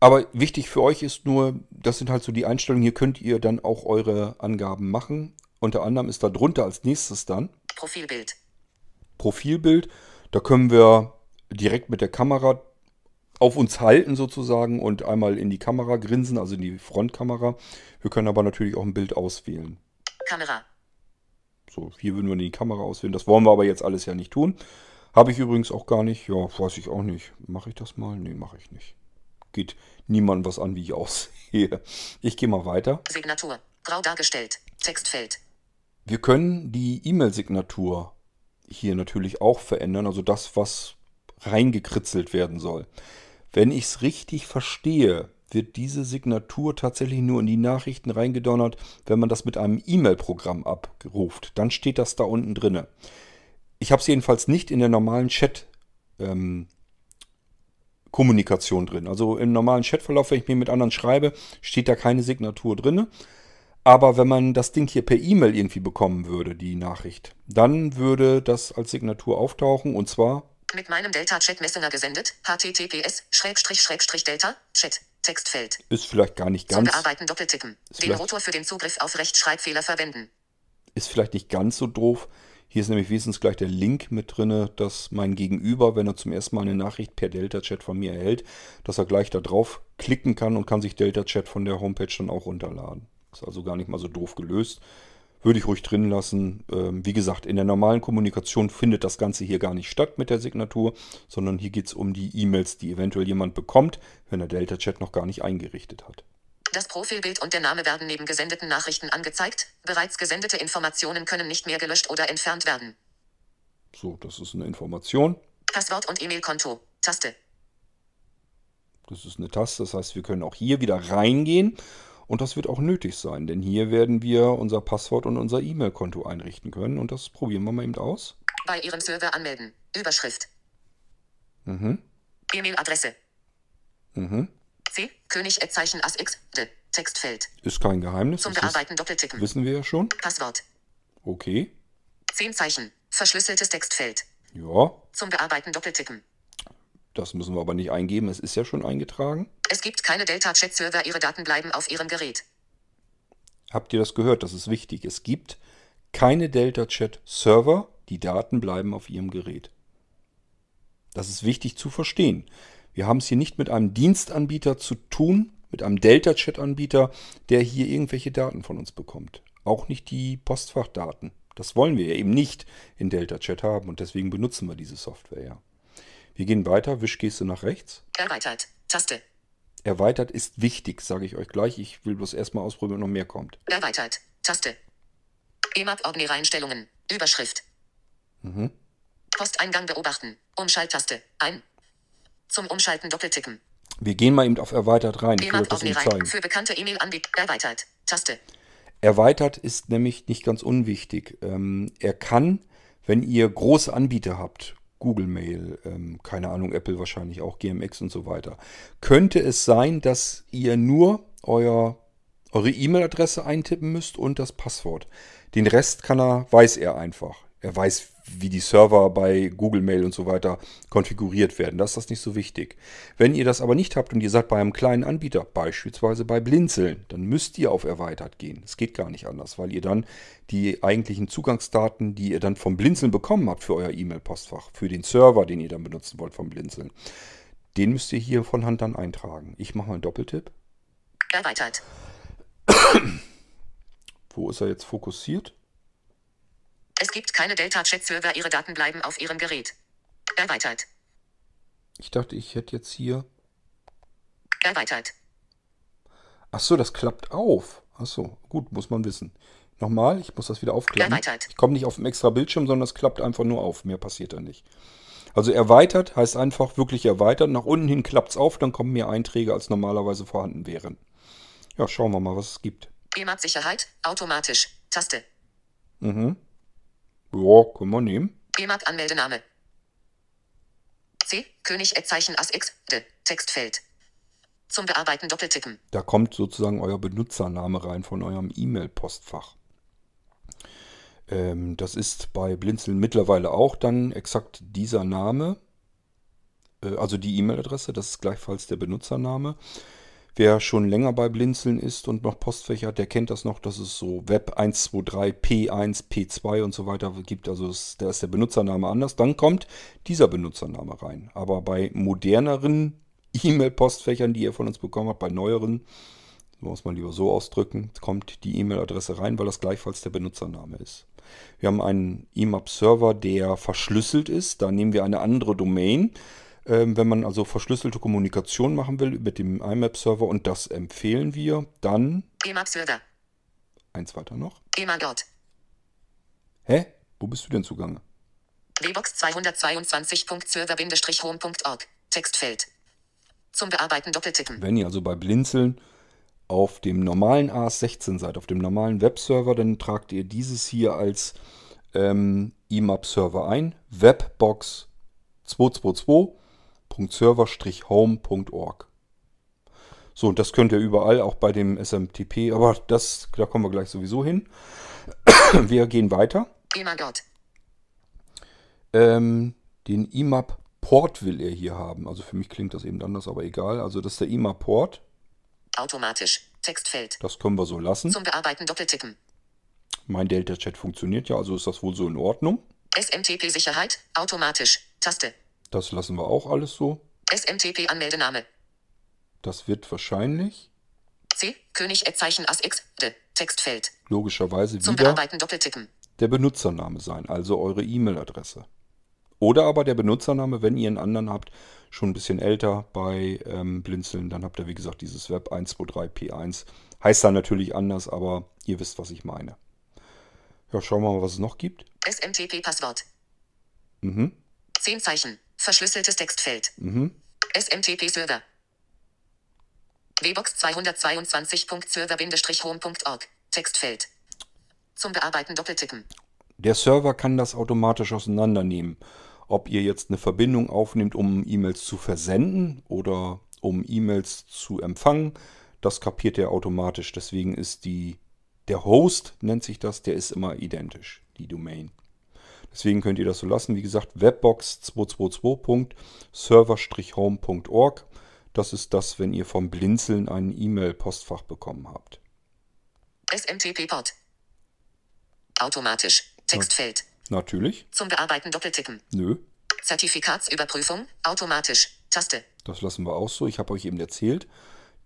aber wichtig für euch ist nur, das sind halt so die Einstellungen. Hier könnt ihr dann auch eure Angaben machen. Unter anderem ist da drunter als nächstes dann Profilbild. Profilbild. Da können wir direkt mit der Kamera auf uns halten sozusagen und einmal in die Kamera grinsen, also in die Frontkamera. Wir können aber natürlich auch ein Bild auswählen. Kamera. So, hier würden wir die Kamera auswählen. Das wollen wir aber jetzt alles ja nicht tun. Habe ich übrigens auch gar nicht. Ja, weiß ich auch nicht. Mache ich das mal? Nee, mache ich nicht. Geht niemandem was an, wie ich (laughs) aussehe. Ich gehe mal weiter. Signatur. Grau dargestellt. Textfeld. Wir können die E-Mail-Signatur hier natürlich auch verändern, also das, was reingekritzelt werden soll. Wenn ich es richtig verstehe, wird diese Signatur tatsächlich nur in die Nachrichten reingedonnert, wenn man das mit einem E-Mail-Programm abruft. Dann steht das da unten drinne. Ich habe es jedenfalls nicht in der normalen Chat ähm, Kommunikation drin. Also im normalen Chatverlauf, wenn ich mir mit anderen schreibe, steht da keine Signatur drin. Aber wenn man das Ding hier per E-Mail irgendwie bekommen würde, die Nachricht, dann würde das als Signatur auftauchen und zwar Mit meinem Delta Chat Messenger gesendet. HTTPS Schrägstrich Schrägstrich Delta Chat Textfeld. ist vielleicht gar nicht Zum ganz, Bearbeiten doppeltippen. Den Rotor für den Zugriff auf Rechtschreibfehler verwenden. ist vielleicht nicht ganz so doof. Hier ist nämlich wenigstens gleich der Link mit drinne, dass mein Gegenüber, wenn er zum ersten Mal eine Nachricht per Delta-Chat von mir erhält, dass er gleich da drauf klicken kann und kann sich Delta-Chat von der Homepage dann auch runterladen. Ist also gar nicht mal so doof gelöst. Würde ich ruhig drin lassen. Ähm, wie gesagt, in der normalen Kommunikation findet das Ganze hier gar nicht statt mit der Signatur, sondern hier geht es um die E-Mails, die eventuell jemand bekommt, wenn er Delta-Chat noch gar nicht eingerichtet hat. Das Profilbild und der Name werden neben gesendeten Nachrichten angezeigt. Bereits gesendete Informationen können nicht mehr gelöscht oder entfernt werden. So, das ist eine Information. Passwort und E-Mail-Konto. Taste. Das ist eine Taste, das heißt, wir können auch hier wieder reingehen und das wird auch nötig sein, denn hier werden wir unser Passwort und unser E-Mail-Konto einrichten können und das probieren wir mal eben aus. Bei Ihrem Server anmelden. Überschrift. Mhm. E-Mail-Adresse. Mhm. C. König Zeichen As X. D. Textfeld. Ist kein Geheimnis, Zum Bearbeiten doppeltippen. wissen wir ja schon. Passwort. Okay. 10 Zeichen. Verschlüsseltes Textfeld. Ja, Zum Bearbeiten doppeltippen. Das müssen wir aber nicht eingeben, es ist ja schon eingetragen. Es gibt keine Delta-Chat-Server. Ihre Daten bleiben auf Ihrem Gerät. Habt ihr das gehört? Das ist wichtig. Es gibt keine Delta-Chat-Server, die Daten bleiben auf Ihrem Gerät. Das ist wichtig zu verstehen. Wir haben es hier nicht mit einem Dienstanbieter zu tun, mit einem Delta-Chat-Anbieter, der hier irgendwelche Daten von uns bekommt. Auch nicht die Postfachdaten. Das wollen wir ja eben nicht in Delta-Chat haben und deswegen benutzen wir diese Software ja. Wir gehen weiter, Wischgeste nach rechts. Erweitert. Taste. Erweitert ist wichtig, sage ich euch gleich. Ich will bloß erstmal ausprobieren, ob noch mehr kommt. Erweitert. Taste. EMAP Ordner Einstellungen. Überschrift. Mhm. Posteingang beobachten. Umschalttaste. Ein. Zum Umschalten doppeltippen. Wir gehen mal eben auf Erweitert rein. Ich will das Ordner zeigen. Für bekannte E-Mail-Anbieter. Erweitert. Taste. Erweitert ist nämlich nicht ganz unwichtig. Ähm, er kann, wenn ihr große Anbieter habt, Google Mail, ähm, keine Ahnung, Apple wahrscheinlich auch, GMX und so weiter, könnte es sein, dass ihr nur euer, eure E-Mail-Adresse eintippen müsst und das Passwort. Den Rest kann er, weiß er einfach. Er weiß, wie die Server bei Google Mail und so weiter konfiguriert werden. Das ist das nicht so wichtig. Wenn ihr das aber nicht habt und ihr seid bei einem kleinen Anbieter, beispielsweise bei Blinzeln, dann müsst ihr auf Erweitert gehen. Es geht gar nicht anders, weil ihr dann die eigentlichen Zugangsdaten, die ihr dann vom Blinzeln bekommen habt für euer E-Mail-Postfach, für den Server, den ihr dann benutzen wollt vom Blinzeln, den müsst ihr hier von Hand dann eintragen. Ich mache mal einen Doppeltipp. Erweitert. Wo ist er jetzt fokussiert? Es gibt keine Delta-Chat-Server. Ihre Daten bleiben auf Ihrem Gerät. Erweitert. Ich dachte, ich hätte jetzt hier. Erweitert. Ach so, das klappt auf. Ach so, gut, muss man wissen. Nochmal, ich muss das wieder aufklappen. Erweitert. Ich komme nicht auf dem extra Bildschirm, sondern es klappt einfach nur auf. Mehr passiert da nicht. Also erweitert heißt einfach wirklich erweitert. Nach unten hin klappt es auf, dann kommen mehr Einträge, als normalerweise vorhanden wären. Ja, schauen wir mal, was es gibt. EMAP Sicherheit. Automatisch. Taste. Mhm. Ja, können wir nehmen. EMAP Anmeldename. C. König Zeichen As X. D. Textfeld. Zum Bearbeiten doppeltippen. Da kommt sozusagen euer Benutzername rein von eurem E-Mail-Postfach. Ähm, das ist bei Blinzeln mittlerweile auch dann exakt dieser Name. Äh, also die E-Mail-Adresse, das ist gleichfalls der Benutzername. Wer schon länger bei Blinzeln ist und noch Postfächer hat, der kennt das noch, dass es so Web 123, P1, P2 und so weiter gibt. Also es, da ist der Benutzername anders. Dann kommt dieser Benutzername rein. Aber bei moderneren E-Mail-Postfächern, die ihr von uns bekommen habt, bei neueren, muss man lieber so ausdrücken, kommt die E-Mail-Adresse rein, weil das gleichfalls der Benutzername ist. Wir haben einen IMAP-Server, der verschlüsselt ist. Da nehmen wir eine andere Domain. Ähm, wenn man also verschlüsselte Kommunikation machen will mit dem IMAP-Server und das empfehlen wir, dann EMAP Server. eins weiter noch. EMAGOT. Hä? Wo bist du denn zugange? Wbox 222.server-home.org. Textfeld. Zum Bearbeiten doppeltippen. Wenn ihr also bei Blinzeln auf dem normalen AS16 seid, auf dem normalen Webserver, dann tragt ihr dieses hier als ähm, IMAP-Server ein. Webbox www.server-home.org. So, und das könnt ihr überall, auch bei dem SMTP, aber das, da kommen wir gleich sowieso hin. (coughs) wir gehen weiter. IMAP-Port. Ähm, den IMAP-Port will er hier haben. Also für mich klingt das eben anders, aber egal. Also das ist der IMAP-Port. Automatisch. Textfeld. Das können wir so lassen. Zum Bearbeiten doppeltippen. Mein Delta-Chat funktioniert ja, also ist das wohl so in Ordnung. SMTP-Sicherheit. Automatisch. Taste. Das lassen wir auch alles so. SMTP-Anmeldename. Das wird wahrscheinlich C. König Zeichen As X. D. Textfeld. logischerweise Zum wieder Bearbeiten doppeltippen. der Benutzername sein, also eure E-Mail-Adresse. Oder aber der Benutzername, wenn ihr einen anderen habt, schon ein bisschen älter bei ähm, Blinzeln, dann habt ihr wie gesagt dieses Web 123P1. Heißt dann natürlich anders, aber ihr wisst, was ich meine. Ja, schauen wir mal, was es noch gibt. SMTP-Passwort. Mhm. 10 Zeichen. Verschlüsseltes Textfeld. Mhm. SMTP-Server. Wbox 222.server-home.org. Textfeld. Zum Bearbeiten doppeltippen. Der Server kann das automatisch auseinandernehmen. Ob ihr jetzt eine Verbindung aufnehmt, um E-Mails zu versenden oder um E-Mails zu empfangen, das kapiert er automatisch. Deswegen ist die, der Host, nennt sich das, der ist immer identisch, die Domain. Deswegen könnt ihr das so lassen. Wie gesagt, webbox 222.server-home.org. Das ist das, wenn ihr vom Blinzeln ein E-Mail-Postfach bekommen habt. SMTP-Port. Automatisch. Textfeld. Natürlich. Zum Bearbeiten doppeltippen. Nö. Zertifikatsüberprüfung. Automatisch. Taste. Das lassen wir auch so. Ich habe euch eben erzählt,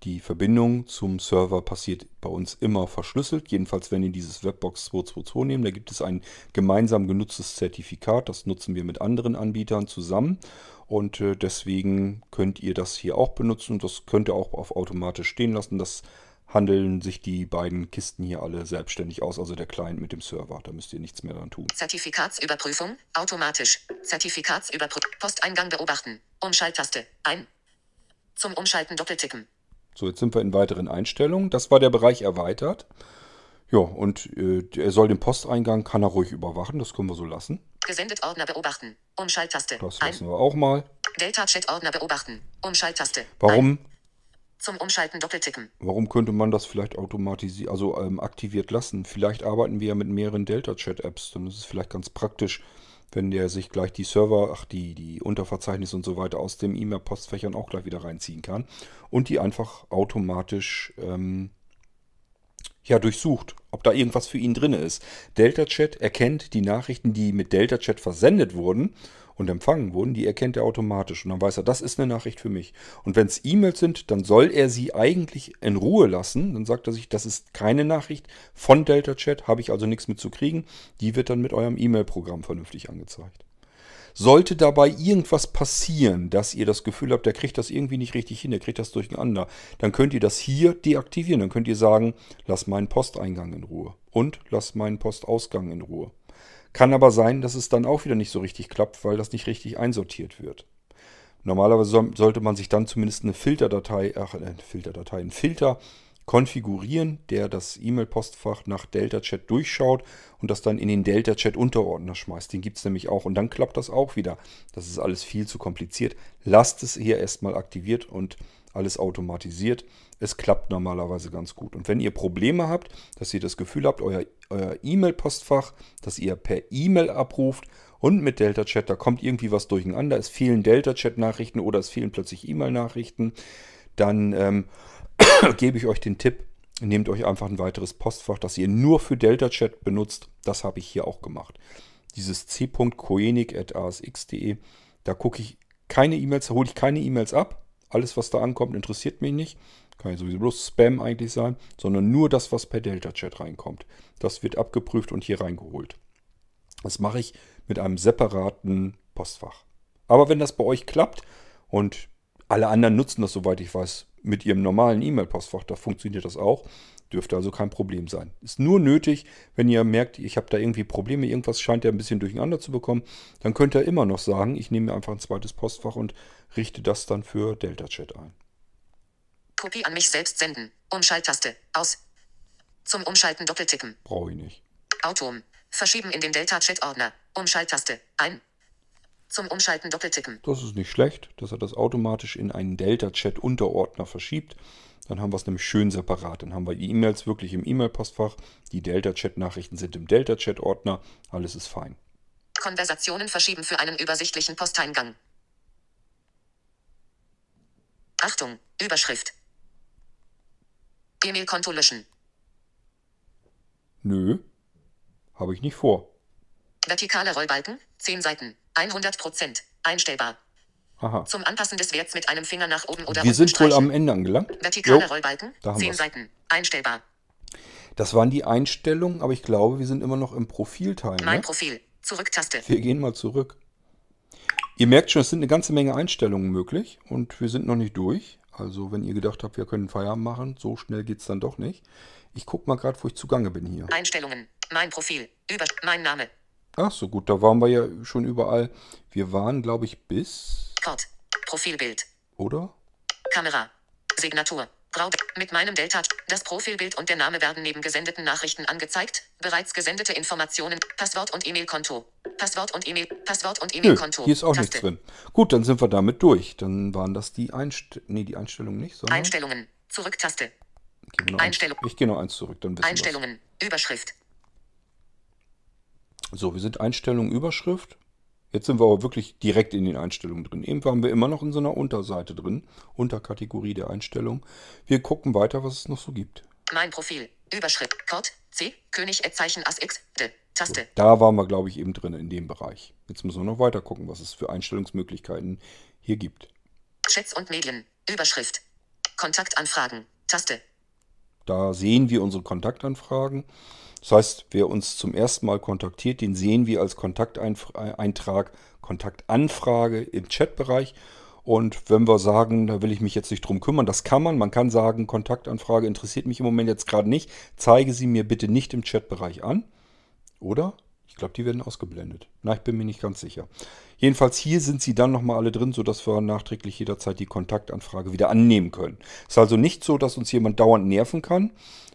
die Verbindung zum Server passiert bei uns immer verschlüsselt. Jedenfalls, wenn ihr dieses Webbox 222 nehmt, da gibt es ein gemeinsam genutztes Zertifikat. Das nutzen wir mit anderen Anbietern zusammen. Und äh, deswegen könnt ihr das hier auch benutzen. Das könnt ihr auch auf automatisch stehen lassen. Das handeln sich die beiden Kisten hier alle selbstständig aus. Also der Client mit dem Server. Da müsst ihr nichts mehr dran tun. Zertifikatsüberprüfung. Automatisch. Zertifikatsüberprüfung. Posteingang beobachten. Umschalttaste. Ein. Zum Umschalten doppeltippen. So, jetzt sind wir in weiteren Einstellungen. Das war der Bereich erweitert. Ja, und äh, er soll den Posteingang, kann er ruhig überwachen. Das können wir so lassen. Gesendet Ordner beobachten. Umschalttaste. Das Ein. lassen wir auch mal. Delta Chat Ordner beobachten. Umschalttaste. Ein. Warum, Zum Umschalten doppeltippen. warum könnte man das vielleicht automatisiert, also ähm, aktiviert lassen? Vielleicht arbeiten wir ja mit mehreren Delta-Chat-Apps. Dann ist es vielleicht ganz praktisch, wenn der sich gleich die Server, ach die, die Unterverzeichnisse und so weiter aus dem E-Mail-Postfächern auch gleich wieder reinziehen kann und die einfach automatisch ähm, ja, durchsucht, ob da irgendwas für ihn drin ist. DeltaChat erkennt die Nachrichten, die mit DeltaChat versendet wurden und empfangen wurden, die erkennt er automatisch. Und dann weiß er, das ist eine Nachricht für mich. Und wenn es E-Mails sind, dann soll er sie eigentlich in Ruhe lassen. Dann sagt er sich, das ist keine Nachricht von DeltaChat, habe ich also nichts mit zu kriegen. Die wird dann mit eurem E-Mail-Programm vernünftig angezeigt. Sollte dabei irgendwas passieren, dass ihr das Gefühl habt, der kriegt das irgendwie nicht richtig hin, der kriegt das durcheinander, dann könnt ihr das hier deaktivieren. Dann könnt ihr sagen, lass meinen Posteingang in Ruhe und lass meinen Postausgang in Ruhe. Kann aber sein, dass es dann auch wieder nicht so richtig klappt, weil das nicht richtig einsortiert wird. Normalerweise soll- sollte man sich dann zumindest eine Filterdatei, ach, äh, Filterdatei, einen Filter konfigurieren, der das E-Mail-Postfach nach Delta-Chat durchschaut und das dann in den Delta-Chat-Unterordner schmeißt. Den gibt es nämlich auch und dann klappt das auch wieder. Das ist alles viel zu kompliziert. Lasst es hier erstmal aktiviert und alles automatisiert. Es klappt normalerweise ganz gut. Und wenn ihr Probleme habt, dass ihr das Gefühl habt, euer, euer E-Mail-Postfach, das ihr per E-Mail abruft und mit Delta-Chat, da kommt irgendwie was durcheinander, es fehlen Delta-Chat-Nachrichten oder es fehlen plötzlich E-Mail-Nachrichten, dann ähm, (coughs) gebe ich euch den Tipp, nehmt euch einfach ein weiteres Postfach, das ihr nur für Delta-Chat benutzt. Das habe ich hier auch gemacht. Dieses c.koenig.asx.de, da gucke ich keine E-Mails, da hole ich keine E-Mails ab. Alles, was da ankommt, interessiert mich nicht. Kann ja sowieso bloß Spam eigentlich sein, sondern nur das, was per Delta-Chat reinkommt. Das wird abgeprüft und hier reingeholt. Das mache ich mit einem separaten Postfach. Aber wenn das bei euch klappt und alle anderen nutzen das, soweit ich weiß, mit ihrem normalen E-Mail-Postfach, da funktioniert das auch, dürfte also kein Problem sein. Ist nur nötig, wenn ihr merkt, ich habe da irgendwie Probleme, irgendwas scheint ihr ein bisschen durcheinander zu bekommen, dann könnt ihr immer noch sagen, ich nehme mir einfach ein zweites Postfach und richte das dann für Delta-Chat ein. Kopie an mich selbst senden. Umschalttaste. Aus. Zum Umschalten doppeltippen. Brauche ich nicht. Autom. Verschieben in den Delta-Chat-Ordner. Umschalttaste. Ein. Zum Umschalten doppeltippen. Das ist nicht schlecht, dass er das automatisch in einen Delta-Chat-Unterordner verschiebt. Dann haben wir es nämlich schön separat. Dann haben wir die E-Mails wirklich im E-Mail-Postfach. Die Delta-Chat-Nachrichten sind im Delta-Chat-Ordner. Alles ist fein. Konversationen verschieben für einen übersichtlichen Posteingang. Achtung, Überschrift. E-Mail-Konto löschen. Nö, habe ich nicht vor. Vertikale Rollbalken, 10 Seiten, 100 Prozent, einstellbar. Aha. Zum Anpassen des Werts mit einem Finger nach oben oder Wir unten sind wohl streichen. am Ende angelangt. Vertikale Jo, Rollbalken, da haben 10 wir's. Seiten, einstellbar. Das waren die Einstellungen, aber ich glaube, wir sind immer noch im Profilteil. Mein Ne? Profil, Zurücktaste. Wir gehen mal zurück. Ihr merkt schon, es sind eine ganze Menge Einstellungen möglich und wir sind noch nicht durch. Also wenn ihr gedacht habt, wir können Feierabend machen, so schnell geht's dann doch nicht. Ich guck mal gerade, wo ich zugange bin hier. Einstellungen, mein Profil, über, mein Name, Ach so gut, da waren wir ja schon überall. Wir waren, glaube ich, bis, Kord, Profilbild, oder? Kamera, Signatur, Grau, mit meinem Delta, das Profilbild und der Name werden neben gesendeten Nachrichten angezeigt, bereits gesendete Informationen, Passwort und E-Mail-Konto, Passwort und E-Mail, Passwort und E-Mail-Konto. hier ist auch Taste. nichts drin. Gut, dann sind wir damit durch. Dann waren das die Einstellungen, nee, die Einstellungen nicht, sondern... Einstellungen, Zurücktaste, Gehen wir noch eins- Einstellung. Ich gehe noch eins zurück, dann wissen wir's. Einstellungen, Überschrift, So, wir sind Einstellungen Überschrift. Jetzt sind wir aber wirklich direkt in den Einstellungen drin. Eben waren wir immer noch in so einer Unterseite drin, Unterkategorie der Einstellung. Wir gucken weiter, was es noch so gibt. mein Profil, Überschrift, Kord, C, König, Zeichen, Ass, X, D, Taste, Da waren wir, glaube ich, eben drin in dem Bereich. Jetzt müssen wir noch weiter gucken, was es für Einstellungsmöglichkeiten hier gibt. Chats und Medien, Überschrift, Kontaktanfragen, Taste, Da sehen wir unsere Kontaktanfragen. Das heißt, wer uns zum ersten Mal kontaktiert, den sehen wir als Kontakteintrag, Kontaktanfrage im Chatbereich. Und wenn wir sagen, da will ich mich jetzt nicht drum kümmern, das kann man. Man kann sagen, Kontaktanfrage interessiert mich im Moment jetzt gerade nicht. Zeige sie mir bitte nicht im Chatbereich an. Oder? Ich glaube, die werden ausgeblendet. Na, ich bin mir nicht ganz sicher. Jedenfalls hier sind sie dann nochmal alle drin, sodass wir nachträglich jederzeit die Kontaktanfrage wieder annehmen können. Ist also nicht so, dass uns jemand dauernd nerven kann,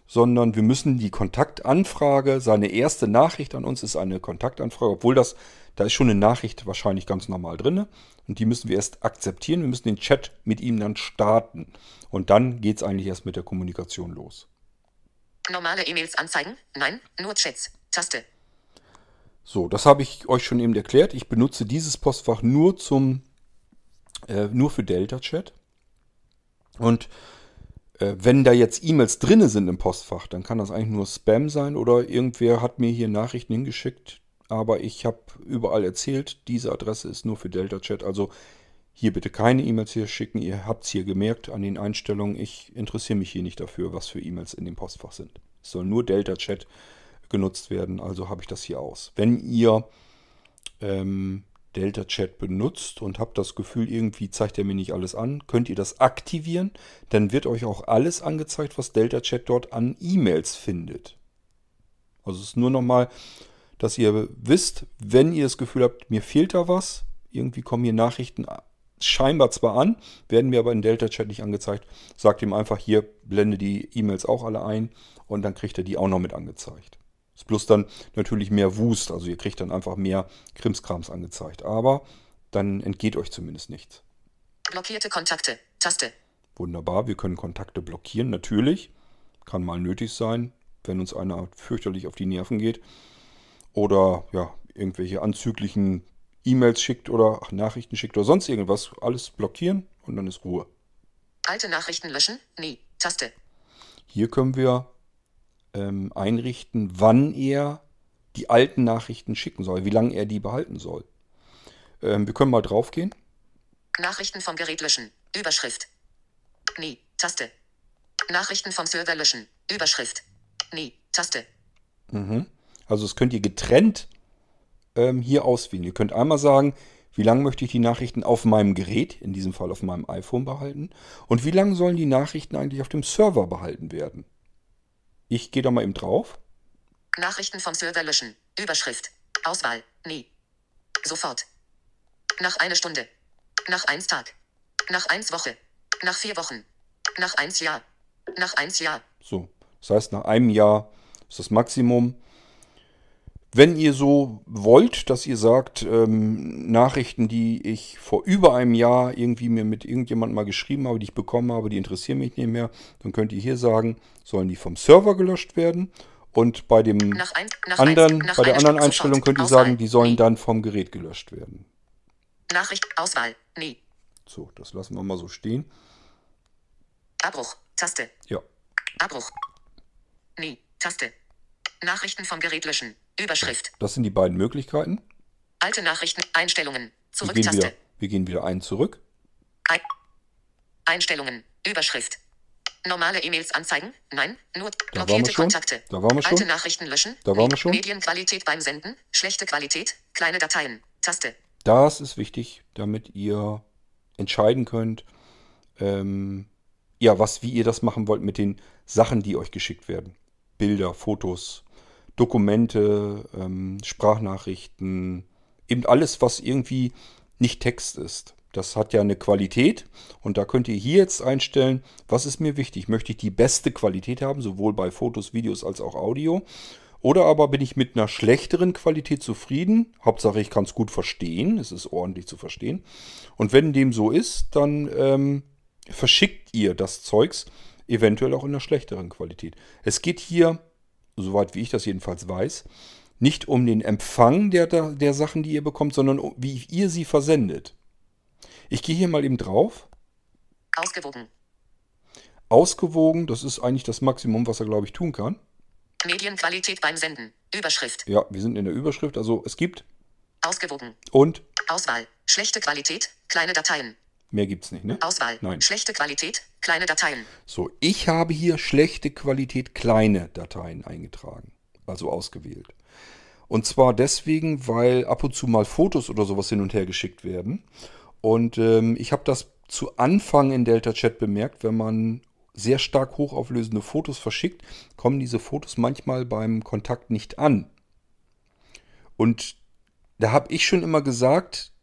sondern wir müssen die Kontaktanfrage, seine erste Nachricht an uns ist eine Kontaktanfrage, obwohl das, da ist schon eine Nachricht wahrscheinlich ganz normal drin. Und die müssen wir erst akzeptieren. Wir müssen den Chat mit ihm dann starten. Und dann geht es eigentlich erst mit der Kommunikation los. normale E-Mails anzeigen, nein, nur Chats, Taste, So, das habe ich euch schon eben erklärt. Ich benutze dieses Postfach nur zum, äh, nur für Delta Chat. Und äh, wenn da jetzt E-Mails drinne sind im Postfach, dann kann das eigentlich nur Spam sein oder irgendwer hat mir hier Nachrichten hingeschickt. Aber ich habe überall erzählt, diese Adresse ist nur für Delta Chat. Also hier bitte keine E-Mails hier schicken. Ihr habt es hier gemerkt an den Einstellungen. Ich interessiere mich hier nicht dafür, was für E-Mails in dem Postfach sind. Es soll nur Delta Chat genutzt werden, also habe ich das hier aus. Wenn ihr ähm, Delta Chat benutzt und habt das Gefühl, irgendwie zeigt er mir nicht alles an, könnt ihr das aktivieren. Dann wird euch auch alles angezeigt, was Delta Chat dort an E-Mails findet. Also es ist nur nochmal, dass ihr wisst, wenn ihr das Gefühl habt, mir fehlt da was, irgendwie kommen hier Nachrichten scheinbar zwar an, werden mir aber in Delta Chat nicht angezeigt. Sagt ihm einfach hier, blende die E-Mails auch alle ein und dann kriegt er die auch noch mit angezeigt. Ist bloß dann natürlich mehr Wust, also ihr kriegt dann einfach mehr Krimskrams angezeigt. Aber dann entgeht euch zumindest nichts. blockierte Kontakte, Taste, Wunderbar, wir können Kontakte blockieren, natürlich. Kann mal nötig sein, wenn uns einer fürchterlich auf die Nerven geht. Oder ja, irgendwelche anzüglichen E-Mails schickt oder ach, Nachrichten schickt oder sonst irgendwas. Alles blockieren und dann ist Ruhe. alte Nachrichten löschen, nie, Taste, Hier können wir ähm, einrichten, wann er die alten Nachrichten schicken soll, wie lange er die behalten soll. Ähm, wir können mal draufgehen. Nachrichten vom Gerät löschen, Überschrift, nie, Taste, Nachrichten vom Server löschen, Überschrift, nie, Taste, Also das könnt ihr getrennt ähm, hier auswählen. Ihr könnt einmal sagen, wie lange möchte ich die Nachrichten auf meinem Gerät, in diesem Fall auf meinem iPhone behalten, und wie lange sollen die Nachrichten eigentlich auf dem Server behalten werden. Ich gehe da mal eben drauf. Nachrichten vom Server löschen, Überschrift, Auswahl, nie, sofort, nach einer Stunde, nach eins Tag, nach eins Woche, nach vier Wochen, nach eins Jahr, nach eins Jahr, So, das heißt, nach einem Jahr ist das Maximum. Wenn ihr so wollt, dass ihr sagt, ähm, Nachrichten, die ich vor über einem Jahr irgendwie mir mit irgendjemandem mal geschrieben habe, die ich bekommen habe, die interessieren mich nicht mehr, dann könnt ihr hier sagen, sollen die vom Server gelöscht werden. Und bei dem Nach ein, nach anderen, ein, bei der anderen Stunde Einstellung sofort. könnt ihr Auswahl. sagen, die sollen Nee. dann vom Gerät gelöscht werden. Nachricht. Auswahl. Nee. So, das lassen wir mal so stehen. Abbruch. Taste. Ja, Abbruch. Nee. Taste. Nachrichten vom Gerät löschen. Überschrift. das sind die beiden Möglichkeiten. Alte Nachrichten. Einstellungen. Wir Zurück. gehen, Taste. wieder, wir gehen wieder einen zurück. Ein Einstellungen. Überschrift. Normale E-Mails anzeigen? Nein. Nur Da blockierte wir. Kontakte. Da waren wir schon. Alte Nachrichten löschen. Da waren wir schon. Medienqualität beim Senden. Schlechte Qualität. Kleine Dateien. Taste. Das ist wichtig, damit ihr entscheiden könnt, ähm, ja, was, wie ihr das machen wollt mit den Sachen, die euch geschickt werden. Bilder, Fotos, Dokumente, ähm, Sprachnachrichten, eben alles, was irgendwie nicht Text ist. Das hat ja eine Qualität und da könnt ihr hier jetzt einstellen, was ist mir wichtig? Möchte ich die beste Qualität haben, sowohl bei Fotos, Videos als auch Audio? Oder aber bin ich mit einer schlechteren Qualität zufrieden? Hauptsache, ich kann es gut verstehen. Es ist ordentlich zu verstehen. Und wenn dem so ist, dann ähm, verschickt ihr das Zeugs eventuell auch in einer schlechteren Qualität. Es geht hier, soweit wie ich das jedenfalls weiß, nicht um den Empfang der, der, Sachen, die ihr bekommt, sondern um, wie ihr sie versendet. Ich gehe hier mal eben drauf. Ausgewogen. Ausgewogen, das ist eigentlich das Maximum, was er, glaube ich, tun kann. Medienqualität beim Senden. Überschrift. Ja, wir sind in der Überschrift. Also es gibt Ausgewogen. und Auswahl. Schlechte Qualität. Kleine Dateien. mehr gibt es nicht, ne? Auswahl. Nein. Schlechte Qualität. Kleine Dateien. So, ich habe hier schlechte Qualität kleine Dateien eingetragen, also ausgewählt. Und zwar deswegen, weil ab und zu mal Fotos oder sowas hin und her geschickt werden. Und ähm, ich habe das zu Anfang in Delta Chat bemerkt, wenn man sehr stark hochauflösende Fotos verschickt, kommen diese Fotos manchmal beim Kontakt nicht an. Und da habe ich schon immer gesagt,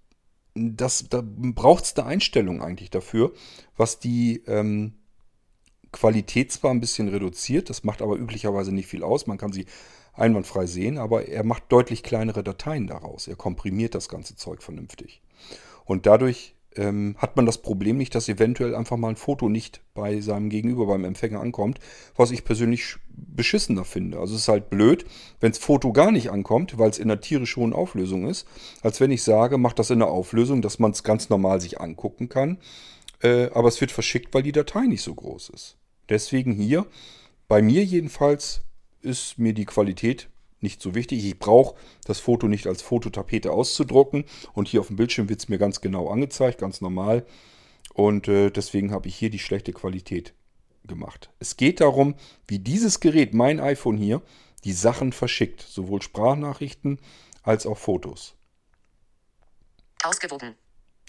das, da braucht es eine Einstellung eigentlich dafür, was die ähm, Qualität zwar ein bisschen reduziert, das macht aber üblicherweise nicht viel aus, man kann sie einwandfrei sehen, aber er macht deutlich kleinere Dateien daraus. Er komprimiert das ganze Zeug vernünftig. Und dadurch ähm, hat man das Problem nicht, dass eventuell einfach mal ein Foto nicht bei seinem Gegenüber, beim Empfänger ankommt, was ich persönlich beschissener finde. Also es ist halt blöd, wenn das Foto gar nicht ankommt, weil es in einer tierisch hohen Auflösung ist, als wenn ich sage, mach das in einer Auflösung, dass man es ganz normal sich angucken kann, äh, aber es wird verschickt, weil die Datei nicht so groß ist. Deswegen hier, bei mir jedenfalls, ist mir die Qualität nicht so wichtig. Ich brauche das Foto nicht als Fototapete auszudrucken und hier auf dem Bildschirm wird es mir ganz genau angezeigt, ganz normal. Und äh, deswegen habe ich hier die schlechte Qualität gemacht. Es geht darum, wie dieses Gerät, mein iPhone hier, die Sachen verschickt. Sowohl Sprachnachrichten als auch Fotos. Ausgewogen.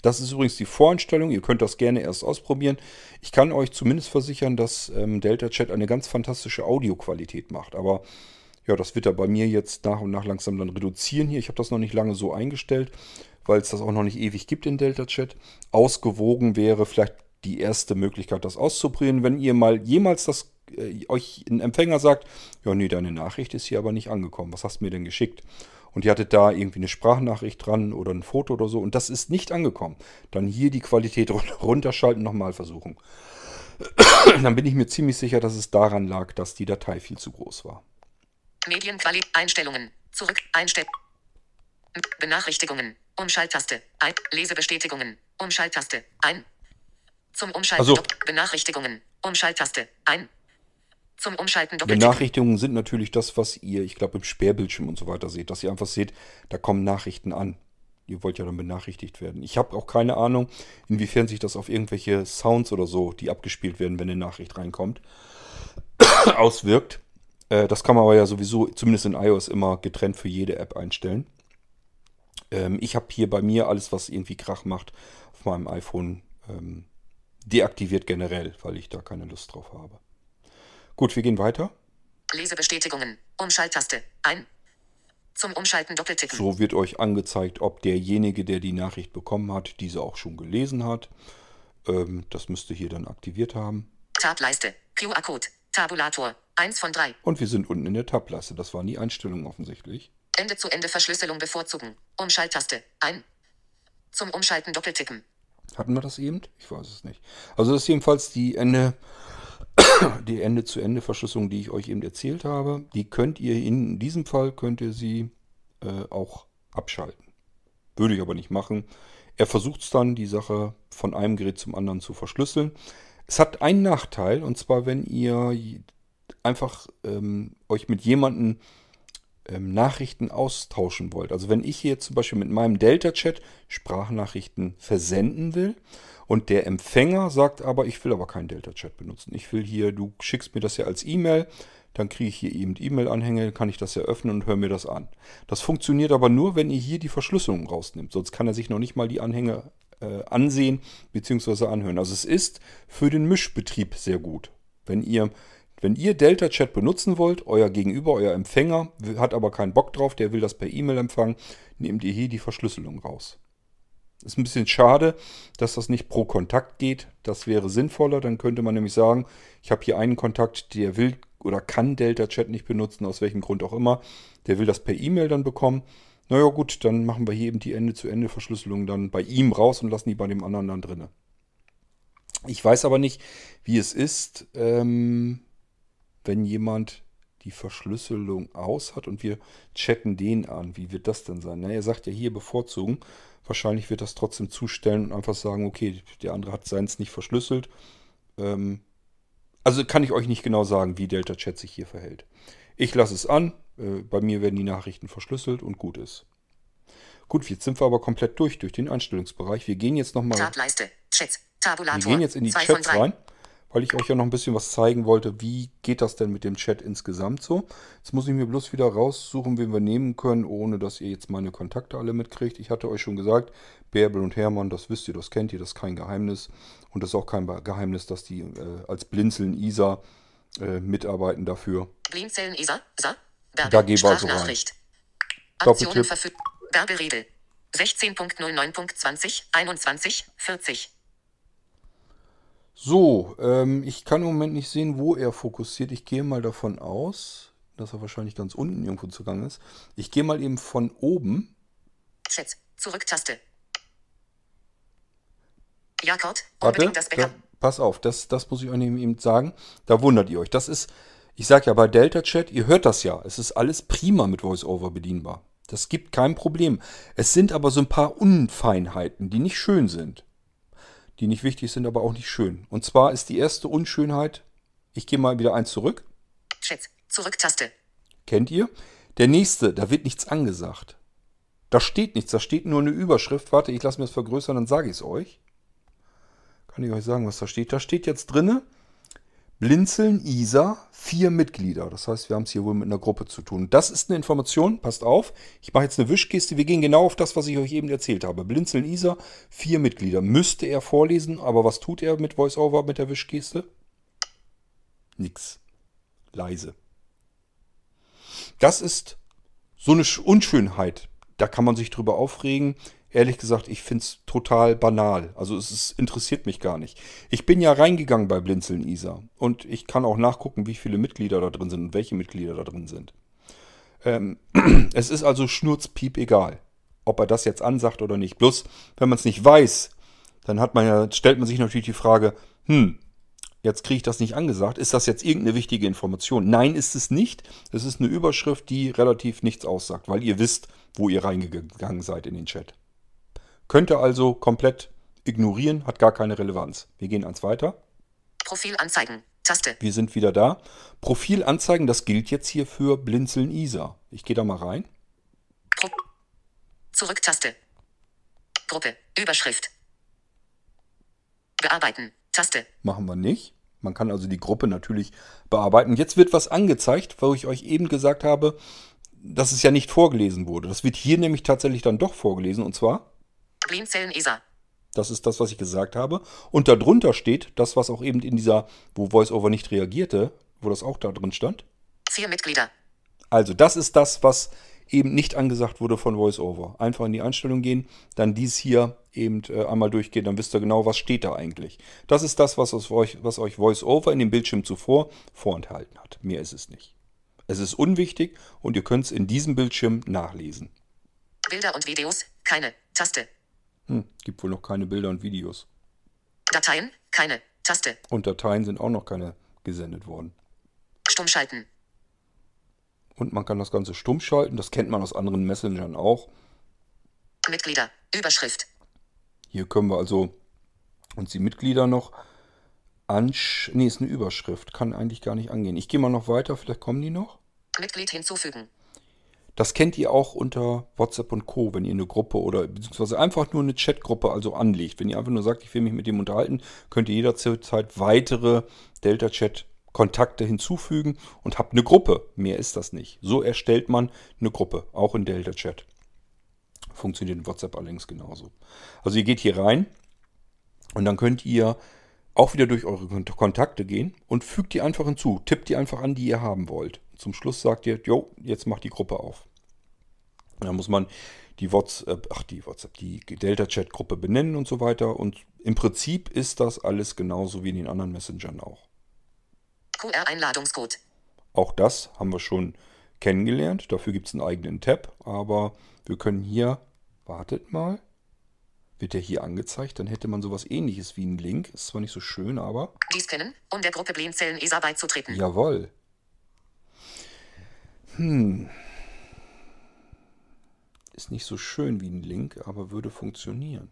Das ist übrigens die Voreinstellung. Ihr könnt das gerne erst ausprobieren. Ich kann euch zumindest versichern, dass ähm, Delta Chat eine ganz fantastische Audioqualität macht. Aber ja, das wird er bei mir jetzt nach und nach langsam dann reduzieren hier. Ich habe das noch nicht lange so eingestellt, weil es das auch noch nicht ewig gibt in Delta Chat. Ausgewogen wäre vielleicht die erste Möglichkeit, das auszuprobieren. Wenn ihr mal jemals das äh, euch ein Empfänger sagt, ja, nee, deine Nachricht ist hier aber nicht angekommen. Was hast du mir denn geschickt? Und ihr hattet da irgendwie eine Sprachnachricht dran oder ein Foto oder so und das ist nicht angekommen. Dann hier die Qualität run- runterschalten, nochmal versuchen. (clears throat) Dann bin ich mir ziemlich sicher, dass es daran lag, dass die Datei viel zu groß war. Medienqualität. Einstellungen. Zurück. Einstell. Benachrichtigungen. Umschalttaste. Ein. Lesebestätigungen. Umschalttaste. Ein. Zum Umschalten. Also- Benachrichtigungen. Umschalttaste. Ein. Zum Umschalten. Benachrichtigungen sind natürlich das, was ihr, ich glaube, im Sperrbildschirm und so weiter seht, dass ihr einfach seht, da kommen Nachrichten an. Ihr wollt ja dann benachrichtigt werden. Ich habe auch keine Ahnung, inwiefern sich das auf irgendwelche Sounds oder so, die abgespielt werden, wenn eine Nachricht reinkommt, (clears throat) auswirkt. Äh, das kann man aber ja sowieso, zumindest in iOS, immer getrennt für jede App einstellen. Ähm, ich habe hier bei mir alles, was irgendwie Krach macht, auf meinem iPhone ähm, deaktiviert generell, weil ich da keine Lust drauf habe. Gut, wir gehen weiter. Lesebestätigungen. Umschalttaste. Ein. Zum Umschalten Doppeltippen. So wird euch angezeigt, ob derjenige, der die Nachricht bekommen hat, diese auch schon gelesen hat. Ähm, das müsste hier dann aktiviert haben. Tableiste. QR-Code. Tabulator. 1 von 3. Und wir sind unten in der Tableiste. Das waren die Einstellungen offensichtlich. Ende-zu-Ende-Verschlüsselung bevorzugen. Umschalttaste. Ein. Zum Umschalten doppeltippen. Hatten wir das eben? Ich weiß es nicht. Also das ist jedenfalls die Ende, (coughs) die Ende-zu-Ende-Verschlüsselung, die ich euch eben erzählt habe. Die könnt ihr in diesem Fall könnt ihr sie äh, auch abschalten. Würde ich aber nicht machen. Er versucht es dann, die Sache von einem Gerät zum anderen zu verschlüsseln. Es hat einen Nachteil, und zwar, wenn ihr einfach ähm, euch mit jemandem ähm, Nachrichten austauschen wollt. Also wenn ich hier zum Beispiel mit meinem Delta-Chat Sprachnachrichten versenden will und der Empfänger sagt aber, ich will aber keinen Delta-Chat benutzen. Ich will hier, du schickst mir das ja als E-Mail, dann kriege ich hier eben E-Mail-Anhänge, kann ich das ja öffnen und höre mir das an. Das funktioniert aber nur, wenn ihr hier die Verschlüsselung rausnimmt. Sonst kann er sich noch nicht mal die Anhänge äh, ansehen bzw. anhören. Also es ist für den Mischbetrieb sehr gut. Wenn ihr, wenn ihr Delta Chat benutzen wollt, euer Gegenüber, euer Empfänger, hat aber keinen Bock drauf, der will das per E-Mail empfangen, nehmt ihr hier die Verschlüsselung raus. Ist ein bisschen schade, dass das nicht pro Kontakt geht. Das wäre sinnvoller. Dann könnte man nämlich sagen, ich habe hier einen Kontakt, der will oder kann Delta Chat nicht benutzen, aus welchem Grund auch immer. Der will das per E-Mail dann bekommen. Naja gut, dann machen wir hier eben die Ende-zu-Ende-Verschlüsselung dann bei ihm raus und lassen die bei dem anderen dann drinne. Ich weiß aber nicht, wie es ist, ähm, wenn jemand die Verschlüsselung aus hat und wir chatten den an. Wie wird das denn sein? Na, er sagt ja hier bevorzugen. Wahrscheinlich wird das trotzdem zustellen und einfach sagen, okay, der andere hat seins nicht verschlüsselt. Ähm, also kann ich euch nicht genau sagen, wie Delta Chat sich hier verhält. Ich lasse es an, äh, bei mir werden die Nachrichten verschlüsselt und gut ist. Gut, jetzt sind wir aber komplett durch, durch den Einstellungsbereich. Wir gehen jetzt nochmal. Tableiste. Chats. Tabulator. Wir gehen jetzt in die Chats rein, weil ich euch ja noch ein bisschen was zeigen wollte. Wie geht das denn mit dem Chat insgesamt so? Jetzt muss ich mir bloß wieder raussuchen, wen wir nehmen können, ohne dass ihr jetzt meine Kontakte alle mitkriegt. Ich hatte euch schon gesagt, Bärbel und Hermann, das wisst ihr, das kennt ihr, das ist kein Geheimnis. Und das ist auch kein Geheimnis, dass die äh, als Blinzeln ISA äh, mitarbeiten dafür. Blinzeln Isa. Sa. Berge. Da gehen wir also rein. Doppeltipp. Verfügbar. Berberedel. 16.09.20, 21, 40. So, ähm, ich kann im Moment nicht sehen, wo er fokussiert. Ich gehe mal davon aus, dass er wahrscheinlich ganz unten irgendwo zugange ist. Ich gehe mal eben von oben. Chats. Zurücktaste. Ja-Code. Warte, Unbedingt das Backup. pass auf, das, das muss ich euch eben sagen. Da wundert ihr euch. Das ist, ich sage ja bei Delta Chat, ihr hört das ja. Es ist alles prima mit VoiceOver bedienbar. Das gibt kein Problem. Es sind aber so ein paar Unfeinheiten, die nicht schön sind. Die nicht wichtig sind, aber auch nicht schön. Und zwar ist die erste Unschönheit, ich gehe mal wieder eins zurück. Chats. Zurücktaste. Kennt ihr? Der nächste, da wird nichts angesagt. Da steht nichts, da steht nur eine Überschrift. Warte, ich lasse mir das vergrößern, dann sage ich es euch. Kann ich euch sagen, was da steht? Da steht jetzt drinne Blinzeln ISA, vier Mitglieder. Das heißt, wir haben es hier wohl mit einer Gruppe zu tun. Das ist eine Information, passt auf. Ich mache jetzt eine Wischkiste. Wir gehen genau auf das, was ich euch eben erzählt habe. Blinzeln ISA, vier Mitglieder. Müsste er vorlesen, aber was tut er mit VoiceOver mit der Wischkiste? Nix. Leise. Das ist so eine Sch- Unschönheit. Da kann man sich drüber aufregen. Ehrlich gesagt, ich finde es total banal. Also es ist, interessiert mich gar nicht. Ich bin ja reingegangen bei Blinzeln Isa und ich kann auch nachgucken, wie viele Mitglieder da drin sind und welche Mitglieder da drin sind. Ähm, (clears throat) es ist also schnurzpiep egal, ob er das jetzt ansagt oder nicht. Bloß, wenn man es nicht weiß, dann hat man ja, stellt man sich natürlich die Frage, hm, jetzt kriege ich das nicht angesagt. Ist das jetzt irgendeine wichtige Information? Nein, ist es nicht. Es ist eine Überschrift, die relativ nichts aussagt, weil ihr wisst, wo ihr reingegangen seid in den Chat. Könnt ihr also komplett ignorieren, hat gar keine Relevanz. Wir gehen eins weiter. Profil anzeigen. Taste. Wir sind wieder da. Profil anzeigen, das gilt jetzt hier für Blinzeln Isa. Ich gehe da mal rein. Pro Zurücktaste. Gruppe. Überschrift. Bearbeiten. Taste. Machen wir nicht. Man kann also die Gruppe natürlich bearbeiten. Jetzt wird was angezeigt, wo ich euch eben gesagt habe, dass es ja nicht vorgelesen wurde. Das wird hier nämlich tatsächlich dann doch vorgelesen. Und zwar, Blinzeln Isa. das ist das, was ich gesagt habe. Und darunter steht das, was auch eben in dieser, wo VoiceOver nicht reagierte, wo das auch da drin stand. Vier Mitglieder. Also das ist das, was eben nicht angesagt wurde von VoiceOver. Einfach in die Einstellung gehen, dann dies hier eben äh, einmal durchgehen, dann wisst ihr genau, was steht da eigentlich. Das ist das, was euch, was euch VoiceOver in dem Bildschirm zuvor vorenthalten hat. Mehr ist es nicht. Es ist unwichtig und ihr könnt es in diesem Bildschirm nachlesen. Bilder und Videos, keine Taste. Hm, gibt wohl noch keine Bilder und Videos. Dateien, keine Taste. Und Dateien sind auch noch keine gesendet worden. Stummschalten. Und man kann das Ganze stumm schalten. Das kennt man aus anderen Messengern auch. Mitglieder, Überschrift. Hier können wir also uns die Mitglieder noch ansch... Nee, ist eine Überschrift. Kann eigentlich gar nicht angehen. Ich gehe mal noch weiter. Vielleicht kommen die noch. Mitglied hinzufügen. Das kennt ihr auch unter WhatsApp und Co., wenn ihr eine Gruppe oder beziehungsweise einfach nur eine Chatgruppe also anlegt. Wenn ihr einfach nur sagt, ich will mich mit dem unterhalten, könnt ihr jederzeit weitere Delta-Chat-Kontakte hinzufügen und habt eine Gruppe. Mehr ist das nicht. So erstellt man eine Gruppe, auch in Delta-Chat. Funktioniert in WhatsApp allerdings genauso. Also ihr geht hier rein und dann könnt ihr auch wieder durch eure Kontakte gehen und fügt die einfach hinzu. Tippt die einfach an, die ihr haben wollt. Zum Schluss sagt ihr, jo, jetzt macht die Gruppe auf. Dann muss man die WhatsApp, ach die WhatsApp, die Delta-Chat-Gruppe benennen und so weiter. Und im Prinzip ist das alles genauso wie in den anderen Messengern auch. QR-Einladungscode. Auch das haben wir schon kennengelernt. Dafür gibt es einen eigenen Tab. Aber wir können hier, wartet mal, wird der hier angezeigt, dann hätte man sowas ähnliches wie einen Link. Ist zwar nicht so schön, aber. Dies kennen, um der Gruppe Blinzeln ESA beizutreten. Jawohl. Hm. Ist nicht so schön wie ein Link, aber würde funktionieren.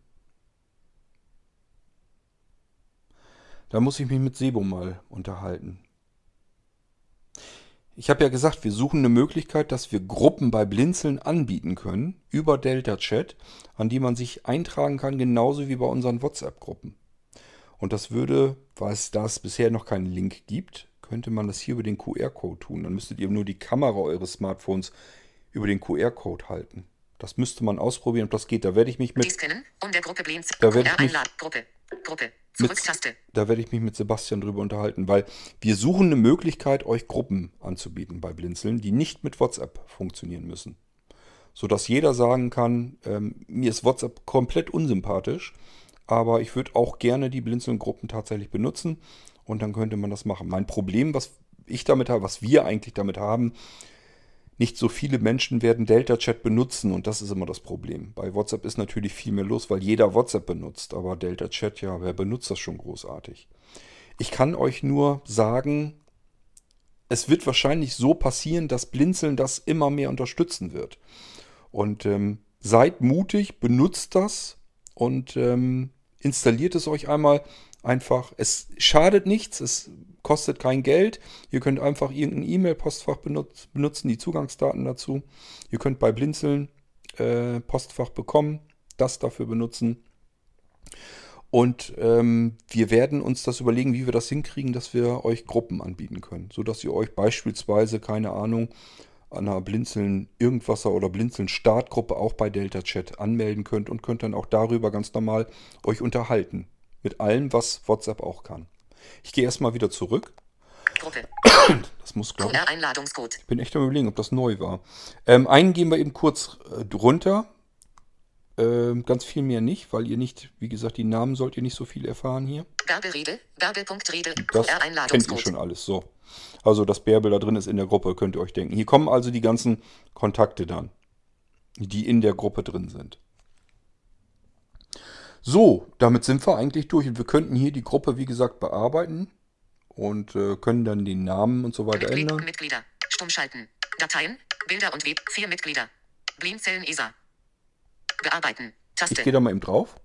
Da muss ich mich mit Sebo mal unterhalten. Ich habe ja gesagt, wir suchen eine Möglichkeit, dass wir Gruppen bei Blinzeln anbieten können über Delta Chat, an die man sich eintragen kann, genauso wie bei unseren WhatsApp-Gruppen. Und das würde, weil es das bisher noch keinen Link gibt, könnte man das hier über den QR-Code tun. Dann müsstet ihr nur die Kamera eures Smartphones über den QR-Code halten. Das müsste man ausprobieren, ob das geht. Da werde ich mich mit. Um der Gruppe. Da werde ich mich- Gruppe. Gruppe. Mit-. Da werde ich mich mit Sebastian drüber unterhalten, weil wir suchen eine Möglichkeit, euch Gruppen anzubieten bei Blinzeln, die nicht mit WhatsApp funktionieren müssen. Sodass jeder sagen kann, ähm, mir ist WhatsApp komplett unsympathisch, aber ich würde auch gerne die Blinzeln-Gruppen tatsächlich benutzen und dann könnte man das machen. Mein Problem, was ich damit habe, was wir eigentlich damit haben, nicht so viele Menschen werden Delta Chat benutzen und das ist immer das Problem. Bei WhatsApp ist natürlich viel mehr los, weil jeder WhatsApp benutzt, aber Delta Chat, ja, wer benutzt das schon großartig? Ich kann euch nur sagen, es wird wahrscheinlich so passieren, dass Blinzeln das immer mehr unterstützen wird. Und ähm, seid mutig, benutzt das und ähm, installiert es euch einmal einfach. Es schadet nichts, es kostet kein Geld. Ihr könnt einfach irgendein E-Mail-Postfach benutz, benutzen, die Zugangsdaten dazu. Ihr könnt bei Blinzeln äh, Postfach bekommen, das dafür benutzen. Und ähm, wir werden uns das überlegen, wie wir das hinkriegen, dass wir euch Gruppen anbieten können. Sodass ihr euch beispielsweise, keine Ahnung, an einer Blinzeln Irgendwasser oder Blinzeln Startgruppe auch bei Delta Chat anmelden könnt und könnt dann auch darüber ganz normal euch unterhalten. Mit allem, was WhatsApp auch kann. Ich gehe erstmal wieder zurück. Gruppe. Das muss, glaube ich. QR-Einladungscode. Ich bin echt am überlegen, ob das neu war. Ähm, einen gehen wir eben kurz äh, drunter. Ähm, ganz viel mehr nicht, weil ihr nicht, wie gesagt, die Namen sollt ihr nicht so viel erfahren hier. Bärbel-Riedel. Bärbel.riedel. Das kennt ihr schon alles. So. Also das Bärbel da drin ist in der Gruppe, könnt ihr euch denken. Hier kommen also die ganzen Kontakte dann, die in der Gruppe drin sind. So, damit sind wir eigentlich durch und wir könnten hier die Gruppe, wie gesagt, bearbeiten und äh, können dann den Namen und so weiter Mitglied, ändern. Mitglieder. Stummschalten. Dateien. Bilder und Web. Vier Mitglieder. Blinzeln ESA. Bearbeiten. Ich Taste. gehe da mal eben drauf.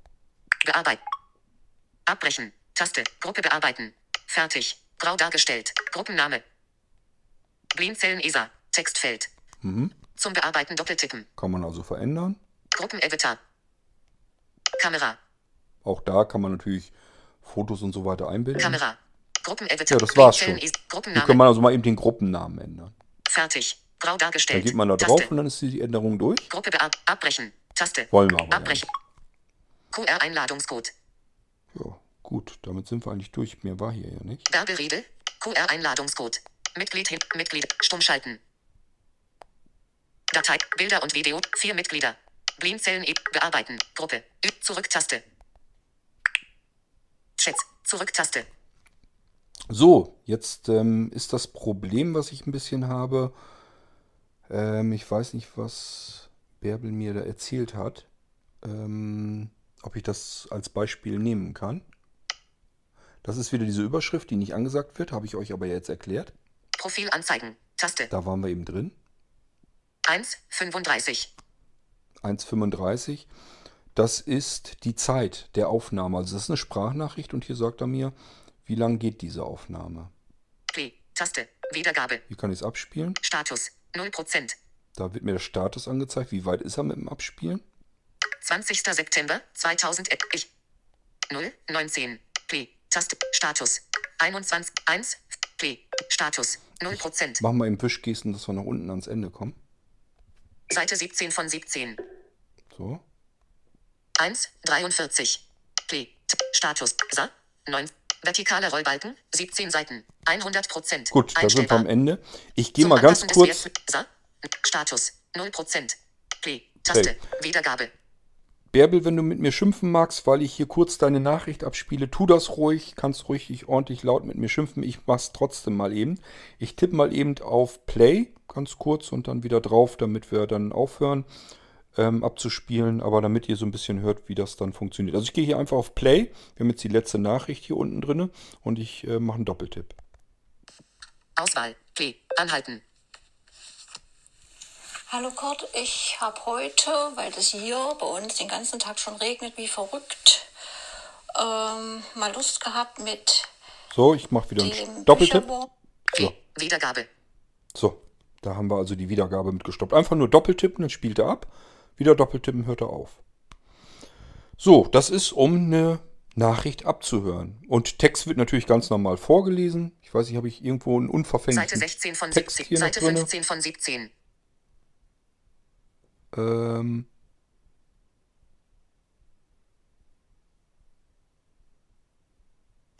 Bearbeiten. Abbrechen. Taste. Gruppe bearbeiten. Fertig. Grau dargestellt. Gruppenname. Blinzeln ESA. Textfeld. Mhm. Zum Bearbeiten doppeltippen. Kann man also verändern. Gruppeneditor. Kamera. Auch da kann man natürlich Fotos und so weiter einbinden. Kamera. Gruppeneditor. Ja, das war's schon. Hier kann man also mal eben den Gruppennamen ändern. Fertig. Grau Dann dargestellt. geht man da drauf Taste. und dann ist die Änderung durch. Gruppe abbrechen. Taste. Wollen wir aber ja Abbrechen. QR-Einladungscode. Ja, gut, damit sind wir eigentlich durch. Mehr war hier ja nicht. Werberiegel. QR-Einladungscode. Mitglied hin. Mitglied. Stummschalten. Datei, Bilder und Video, vier Mitglieder. Blinzeln, e bearbeiten, Gruppe, Zurücktaste. Chats, Zurücktaste. So, jetzt ähm, ist das Problem, was ich ein bisschen habe. Ähm, ich weiß nicht, was Bärbel mir da erzählt hat. Ähm, ob ich das als Beispiel nehmen kann. Das ist wieder diese Überschrift, die nicht angesagt wird, habe ich euch aber jetzt erklärt. Profil anzeigen, Taste. Da waren wir eben drin. 1, 35. 1,35. Das ist die Zeit der Aufnahme. Also das ist eine Sprachnachricht und hier sagt er mir, wie lang geht diese Aufnahme. P, Taste, Wiedergabe, Wie kann ich es abspielen? Status, 0%. Da wird mir der Status angezeigt. Wie weit ist er mit dem Abspielen? 20. September 2000. äh, Ich. 0, 19. P, Taste, Status. 21, 1, P, Status, 0%. Machen wir eben Wischgesten, dass wir nach unten ans Ende kommen. Seite 17 von 17. So. 1, 43. P, Status, Sa, 9. Vertikale Rollbalken, 17 Seiten, 100%. Gut, da sind wir am. Ende. Ich gehe mal ganz kurz. Sa, Status, 0%. P, Taste. Wiedergabe. Bärbel, wenn du mit mir schimpfen magst, weil ich hier kurz deine Nachricht abspiele, tu das ruhig. Kannst ruhig ordentlich laut mit mir schimpfen. Ich mach's trotzdem mal eben. Ich tippe mal eben auf Play, ganz kurz, und dann wieder drauf, damit wir dann aufhören ähm, abzuspielen. Aber damit ihr so ein bisschen hört, wie das dann funktioniert. Also ich gehe hier einfach auf Play. Wir haben jetzt die letzte Nachricht hier unten drin. Und ich äh, mache einen Doppeltipp. Auswahl, P, anhalten. Hallo Kurt, ich habe heute, weil es hier bei uns den ganzen Tag schon regnet wie verrückt, ähm, mal Lust gehabt mit So, ich mache wieder einen Doppeltipp. So. Wiedergabe. So, da haben wir also die Wiedergabe mit gestoppt. Einfach nur Doppeltippen, dann spielt er ab. Wieder Doppeltippen, hört er auf. So, das ist, um eine Nachricht abzuhören. Und Text wird natürlich ganz normal vorgelesen. Ich weiß nicht, habe ich irgendwo einen unverfänglichen Seite 16 von Text 17. hier noch Seite drinne? 15 von 17. Ähm,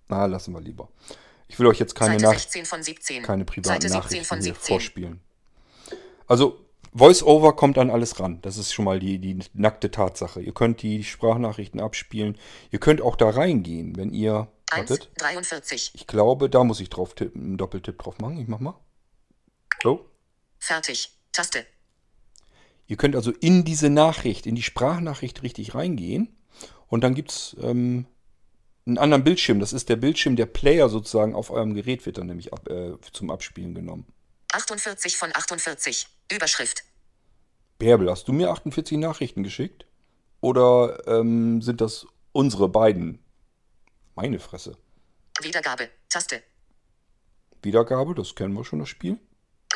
na, lassen wir lieber. Ich will euch jetzt keine, Seite Nach 16 von 17. keine privaten Seite 17 Nachrichten von hier 17. vorspielen. Also, VoiceOver kommt an alles ran. Das ist schon mal die, die nackte Tatsache. Ihr könnt die Sprachnachrichten abspielen. Ihr könnt auch da reingehen, wenn ihr. 1, Wartet. 43. Ich glaube, da muss ich drauf tippen, einen Doppeltipp drauf machen. Ich mach mal. So. Fertig. Taste. Ihr könnt also in diese Nachricht, in die Sprachnachricht richtig reingehen. Und dann gibt es ähm, einen anderen Bildschirm. Das ist der Bildschirm, der Player sozusagen auf eurem Gerät wird dann nämlich ab, äh, zum Abspielen genommen. 48 von 48. Überschrift. Bärbel, hast du mir 48 Nachrichten geschickt? Oder ähm, sind das unsere beiden? Meine Fresse. Wiedergabe. Taste. Wiedergabe, das kennen wir schon, das Spiel.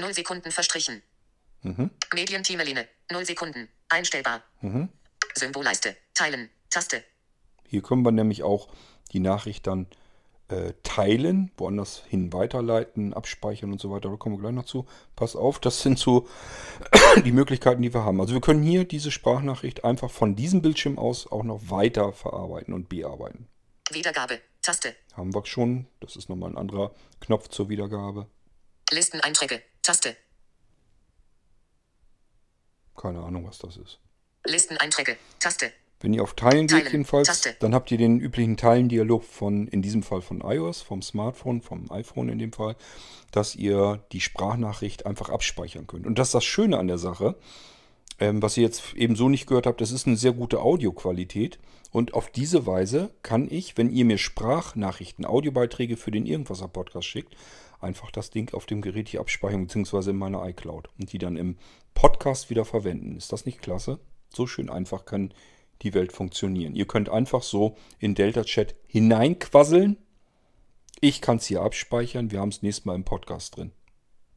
0 Sekunden verstrichen. Mhm. Medientimeline. 0 Sekunden. Einstellbar. Mhm. Symbolleiste. Teilen. Taste. Hier können wir nämlich auch die Nachricht dann äh, teilen, woanders hin weiterleiten, abspeichern und so weiter. Da kommen wir gleich noch zu. Pass auf, das sind so (coughs) die Möglichkeiten, die wir haben. Also wir können hier diese Sprachnachricht einfach von diesem Bildschirm aus auch noch weiter verarbeiten und bearbeiten. Wiedergabe. Taste. Haben wir schon. Das ist nochmal ein anderer Knopf zur Wiedergabe. Listeneinträge. Taste. Keine Ahnung, was das ist. Listeneinträge. Taste. Wenn ihr auf Teilen geht Teilen. jedenfalls, Taste. dann habt ihr den üblichen Teilendialog von, in diesem Fall von iOS, vom Smartphone, vom iPhone in dem Fall, dass ihr die Sprachnachricht einfach abspeichern könnt. Und das ist das Schöne an der Sache, ähm, was ihr jetzt eben so nicht gehört habt, das ist eine sehr gute Audioqualität. Und auf diese Weise kann ich, wenn ihr mir Sprachnachrichten, Audiobeiträge für den Irgendwasser-Podcast schickt, einfach das Ding auf dem Gerät hier abspeichern, beziehungsweise in meiner iCloud und die dann im Podcast wieder verwenden. Ist das nicht klasse? So schön einfach kann die Welt funktionieren. Ihr könnt einfach so in Delta Chat hineinquasseln. Ich kann es hier abspeichern. Wir haben es nächstes Mal im Podcast drin.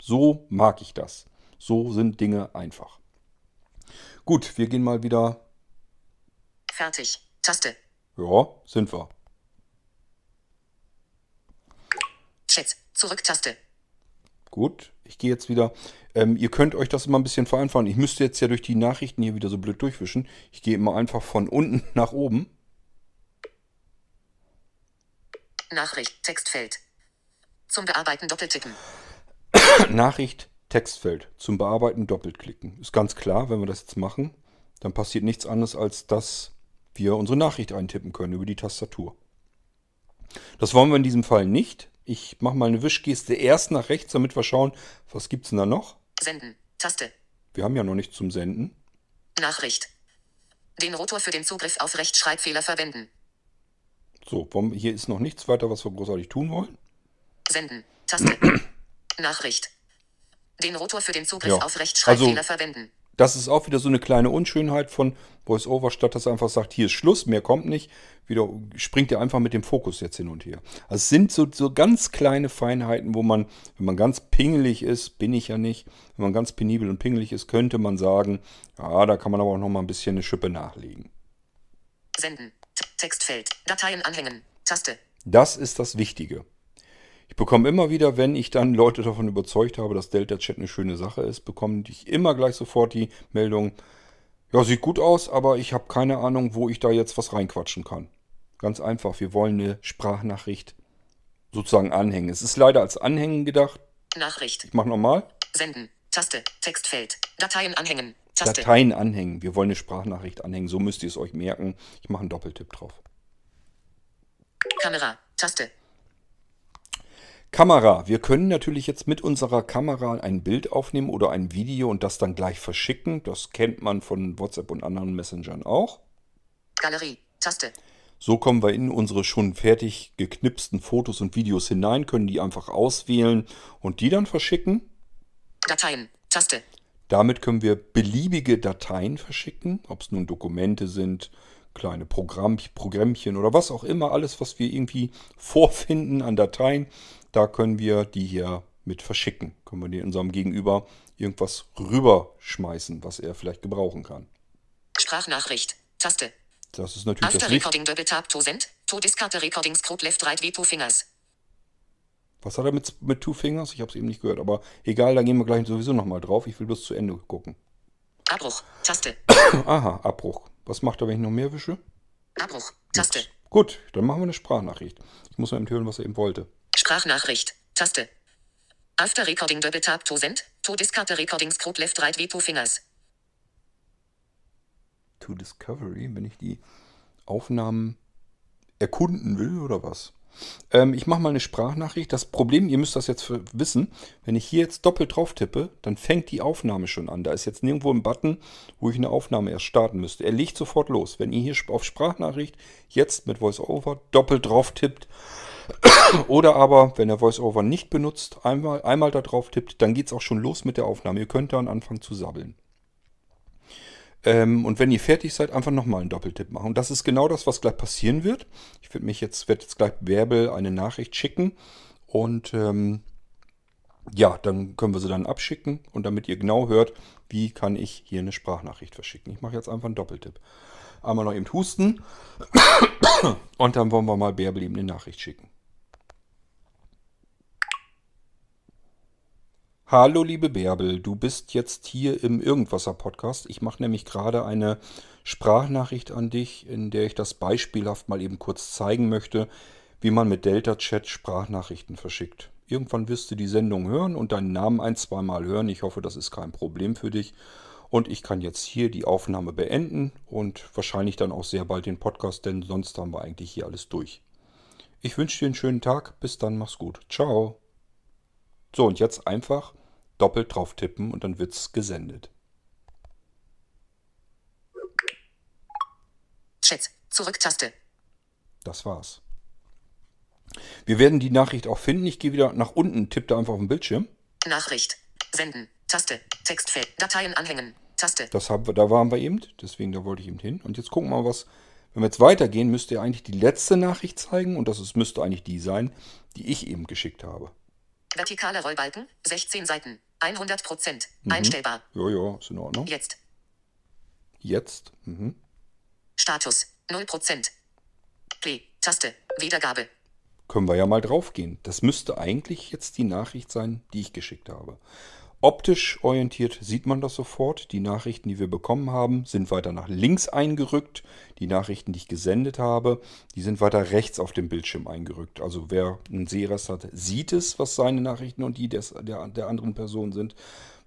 So mag ich das. So sind Dinge einfach. Gut, wir gehen mal wieder. Fertig. Taste. Ja, sind wir. Chat. Zurück-Taste. Gut, ich gehe jetzt wieder. Ähm, ihr könnt euch das immer ein bisschen vereinfachen. Ich müsste jetzt ja durch die Nachrichten hier wieder so blöd durchwischen. Ich gehe immer einfach von unten (laughs) nach oben. Nachricht. Textfeld. Zum Bearbeiten doppeltippen. (coughs) Nachricht, Textfeld zum Bearbeiten doppelt klicken. Ist ganz klar, wenn wir das jetzt machen, dann passiert nichts anderes, als dass wir unsere Nachricht eintippen können über die Tastatur. Das wollen wir in diesem Fall nicht. Ich mache mal eine Wischgeste erst nach rechts, damit wir schauen, was gibt es denn da noch. Senden. Taste. Wir haben ja noch nichts zum Senden. Nachricht. Den Rotor für den Zugriff auf Rechtschreibfehler verwenden. So, hier ist noch nichts weiter, was wir großartig tun wollen. Senden. Taste. (clears throat) Nachricht. Den Rotor für den Zugriff Ja. auf Rechtschreibfehler Also- verwenden. Das ist auch wieder so eine kleine Unschönheit von VoiceOver, statt dass er einfach sagt, hier ist Schluss, mehr kommt nicht. Wieder springt er einfach mit dem Fokus jetzt hin und her. Also es sind so, so ganz kleine Feinheiten, wo man, wenn man ganz pingelig ist, bin ich ja nicht, wenn man ganz penibel und pingelig ist, könnte man sagen, ja, da kann man aber auch noch mal ein bisschen eine Schippe nachlegen. Senden. Textfeld. Dateien anhängen. Taste. Das ist das Wichtige. Ich bekomme immer wieder, wenn ich dann Leute davon überzeugt habe, dass Delta Chat eine schöne Sache ist, bekomme ich immer gleich sofort die Meldung, ja, sieht gut aus, aber ich habe keine Ahnung, wo ich da jetzt was reinquatschen kann. Ganz einfach, wir wollen eine Sprachnachricht sozusagen anhängen. Es ist leider als Anhängen gedacht. Nachricht. Ich mache nochmal. Senden. Taste. Textfeld. Dateien anhängen. Taste. Dateien anhängen. Wir wollen eine Sprachnachricht anhängen. So müsst ihr es euch merken. Ich mache einen Doppeltipp drauf. Kamera. Taste. Kamera. Wir können natürlich jetzt mit unserer Kamera ein Bild aufnehmen oder ein Video und das dann gleich verschicken. Das kennt man von WhatsApp und anderen Messengern auch. Galerie. Taste. So kommen wir in unsere schon fertig geknipsten Fotos und Videos hinein, können die einfach auswählen und die dann verschicken. Dateien. Taste. Damit können wir beliebige Dateien verschicken, ob es nun Dokumente sind, kleine Programm, Programmchen oder was auch immer, alles, was wir irgendwie (laughs) vorfinden an Dateien, da können wir die hier mit verschicken. Können wir die unserem Gegenüber irgendwas rüberschmeißen, was er vielleicht gebrauchen kann. Sprachnachricht. Taste. Das ist natürlich das After Wichtigste. recording double tap to send. To discard recording scroll left right with two fingers. Was hat er mit, mit Two Fingers? Ich habe es eben nicht gehört, aber egal, da gehen wir gleich sowieso nochmal drauf. Ich will bloß zu Ende gucken. Abbruch. Taste. (coughs) Aha, Abbruch. Was macht er, wenn ich noch mehr wische? Abbruch. Taste. Gut, dann machen wir eine Sprachnachricht. Ich muss mal eben hören, was er eben wollte. Sprachnachricht. Taste. After recording double tap to send. To discard the recording scroll left right with two fingers. To Discovery, wenn ich die Aufnahmen erkunden will oder was? Ähm, ich mache mal eine Sprachnachricht. Das Problem, ihr müsst das jetzt wissen, wenn ich hier jetzt doppelt drauf tippe, dann fängt die Aufnahme schon an. Da ist jetzt nirgendwo ein Button, wo ich eine Aufnahme erst starten müsste. Er legt sofort los. Wenn ihr hier auf Sprachnachricht jetzt mit VoiceOver doppelt drauf tippt, oder aber, wenn ihr VoiceOver nicht benutzt, einmal, einmal da drauf tippt, dann geht es auch schon los mit der Aufnahme. Ihr könnt dann anfangen zu sabbeln. Ähm, und wenn ihr fertig seid, einfach nochmal einen Doppeltipp machen. Und das ist genau das, was gleich passieren wird. Ich werde jetzt, werde jetzt gleich Bärbel eine Nachricht schicken. Und ähm, ja, dann können wir sie dann abschicken. Und damit ihr genau hört, wie kann ich hier eine Sprachnachricht verschicken. Ich mache jetzt einfach einen Doppeltipp. Einmal noch eben husten. (coughs) Und dann wollen wir mal Bärbel eben eine Nachricht schicken. Hallo liebe Bärbel, du bist jetzt hier im Irgendwasser Podcast. Ich mache nämlich gerade eine Sprachnachricht an dich, in der ich das beispielhaft mal eben kurz zeigen möchte, wie man mit Delta Chat Sprachnachrichten verschickt. Irgendwann wirst du die Sendung hören und deinen Namen ein, zweimal hören. Ich hoffe, das ist kein Problem für dich. Und ich kann jetzt hier die Aufnahme beenden und wahrscheinlich dann auch sehr bald den Podcast, denn sonst haben wir eigentlich hier alles durch. Ich wünsche dir einen schönen Tag. Bis dann, mach's gut. Ciao. So, und jetzt einfach doppelt drauf tippen und dann wird's gesendet. Chat. Zurück-Taste. Das war's. Wir werden die Nachricht auch finden. Ich gehe wieder nach unten, tippe da einfach auf den Bildschirm. Nachricht. Senden. Taste. Textfeld. Dateien anhängen. Taste. Das haben wir, da waren wir eben, deswegen da wollte ich eben hin. Und jetzt gucken wir mal, was. Wenn wir jetzt weitergehen, müsste eigentlich die letzte Nachricht zeigen und das ist, müsste eigentlich die sein, die ich eben geschickt habe. Vertikaler Rollbalken. 16 Seiten. 100 Prozent. Einstellbar. Ja, ja, ist in Ordnung. Jetzt. Jetzt. Mhm. Status. 0 Prozent. Play. Taste. Wiedergabe. Können wir ja mal draufgehen. Das müsste eigentlich jetzt die Nachricht sein, die ich geschickt habe. Optisch orientiert sieht man das sofort. Die Nachrichten, die wir bekommen haben, sind weiter nach links eingerückt. Die Nachrichten, die ich gesendet habe, die sind weiter rechts auf dem Bildschirm eingerückt. Also wer einen Sehrest hat, sieht es, was seine Nachrichten und die des, der, der anderen Person sind.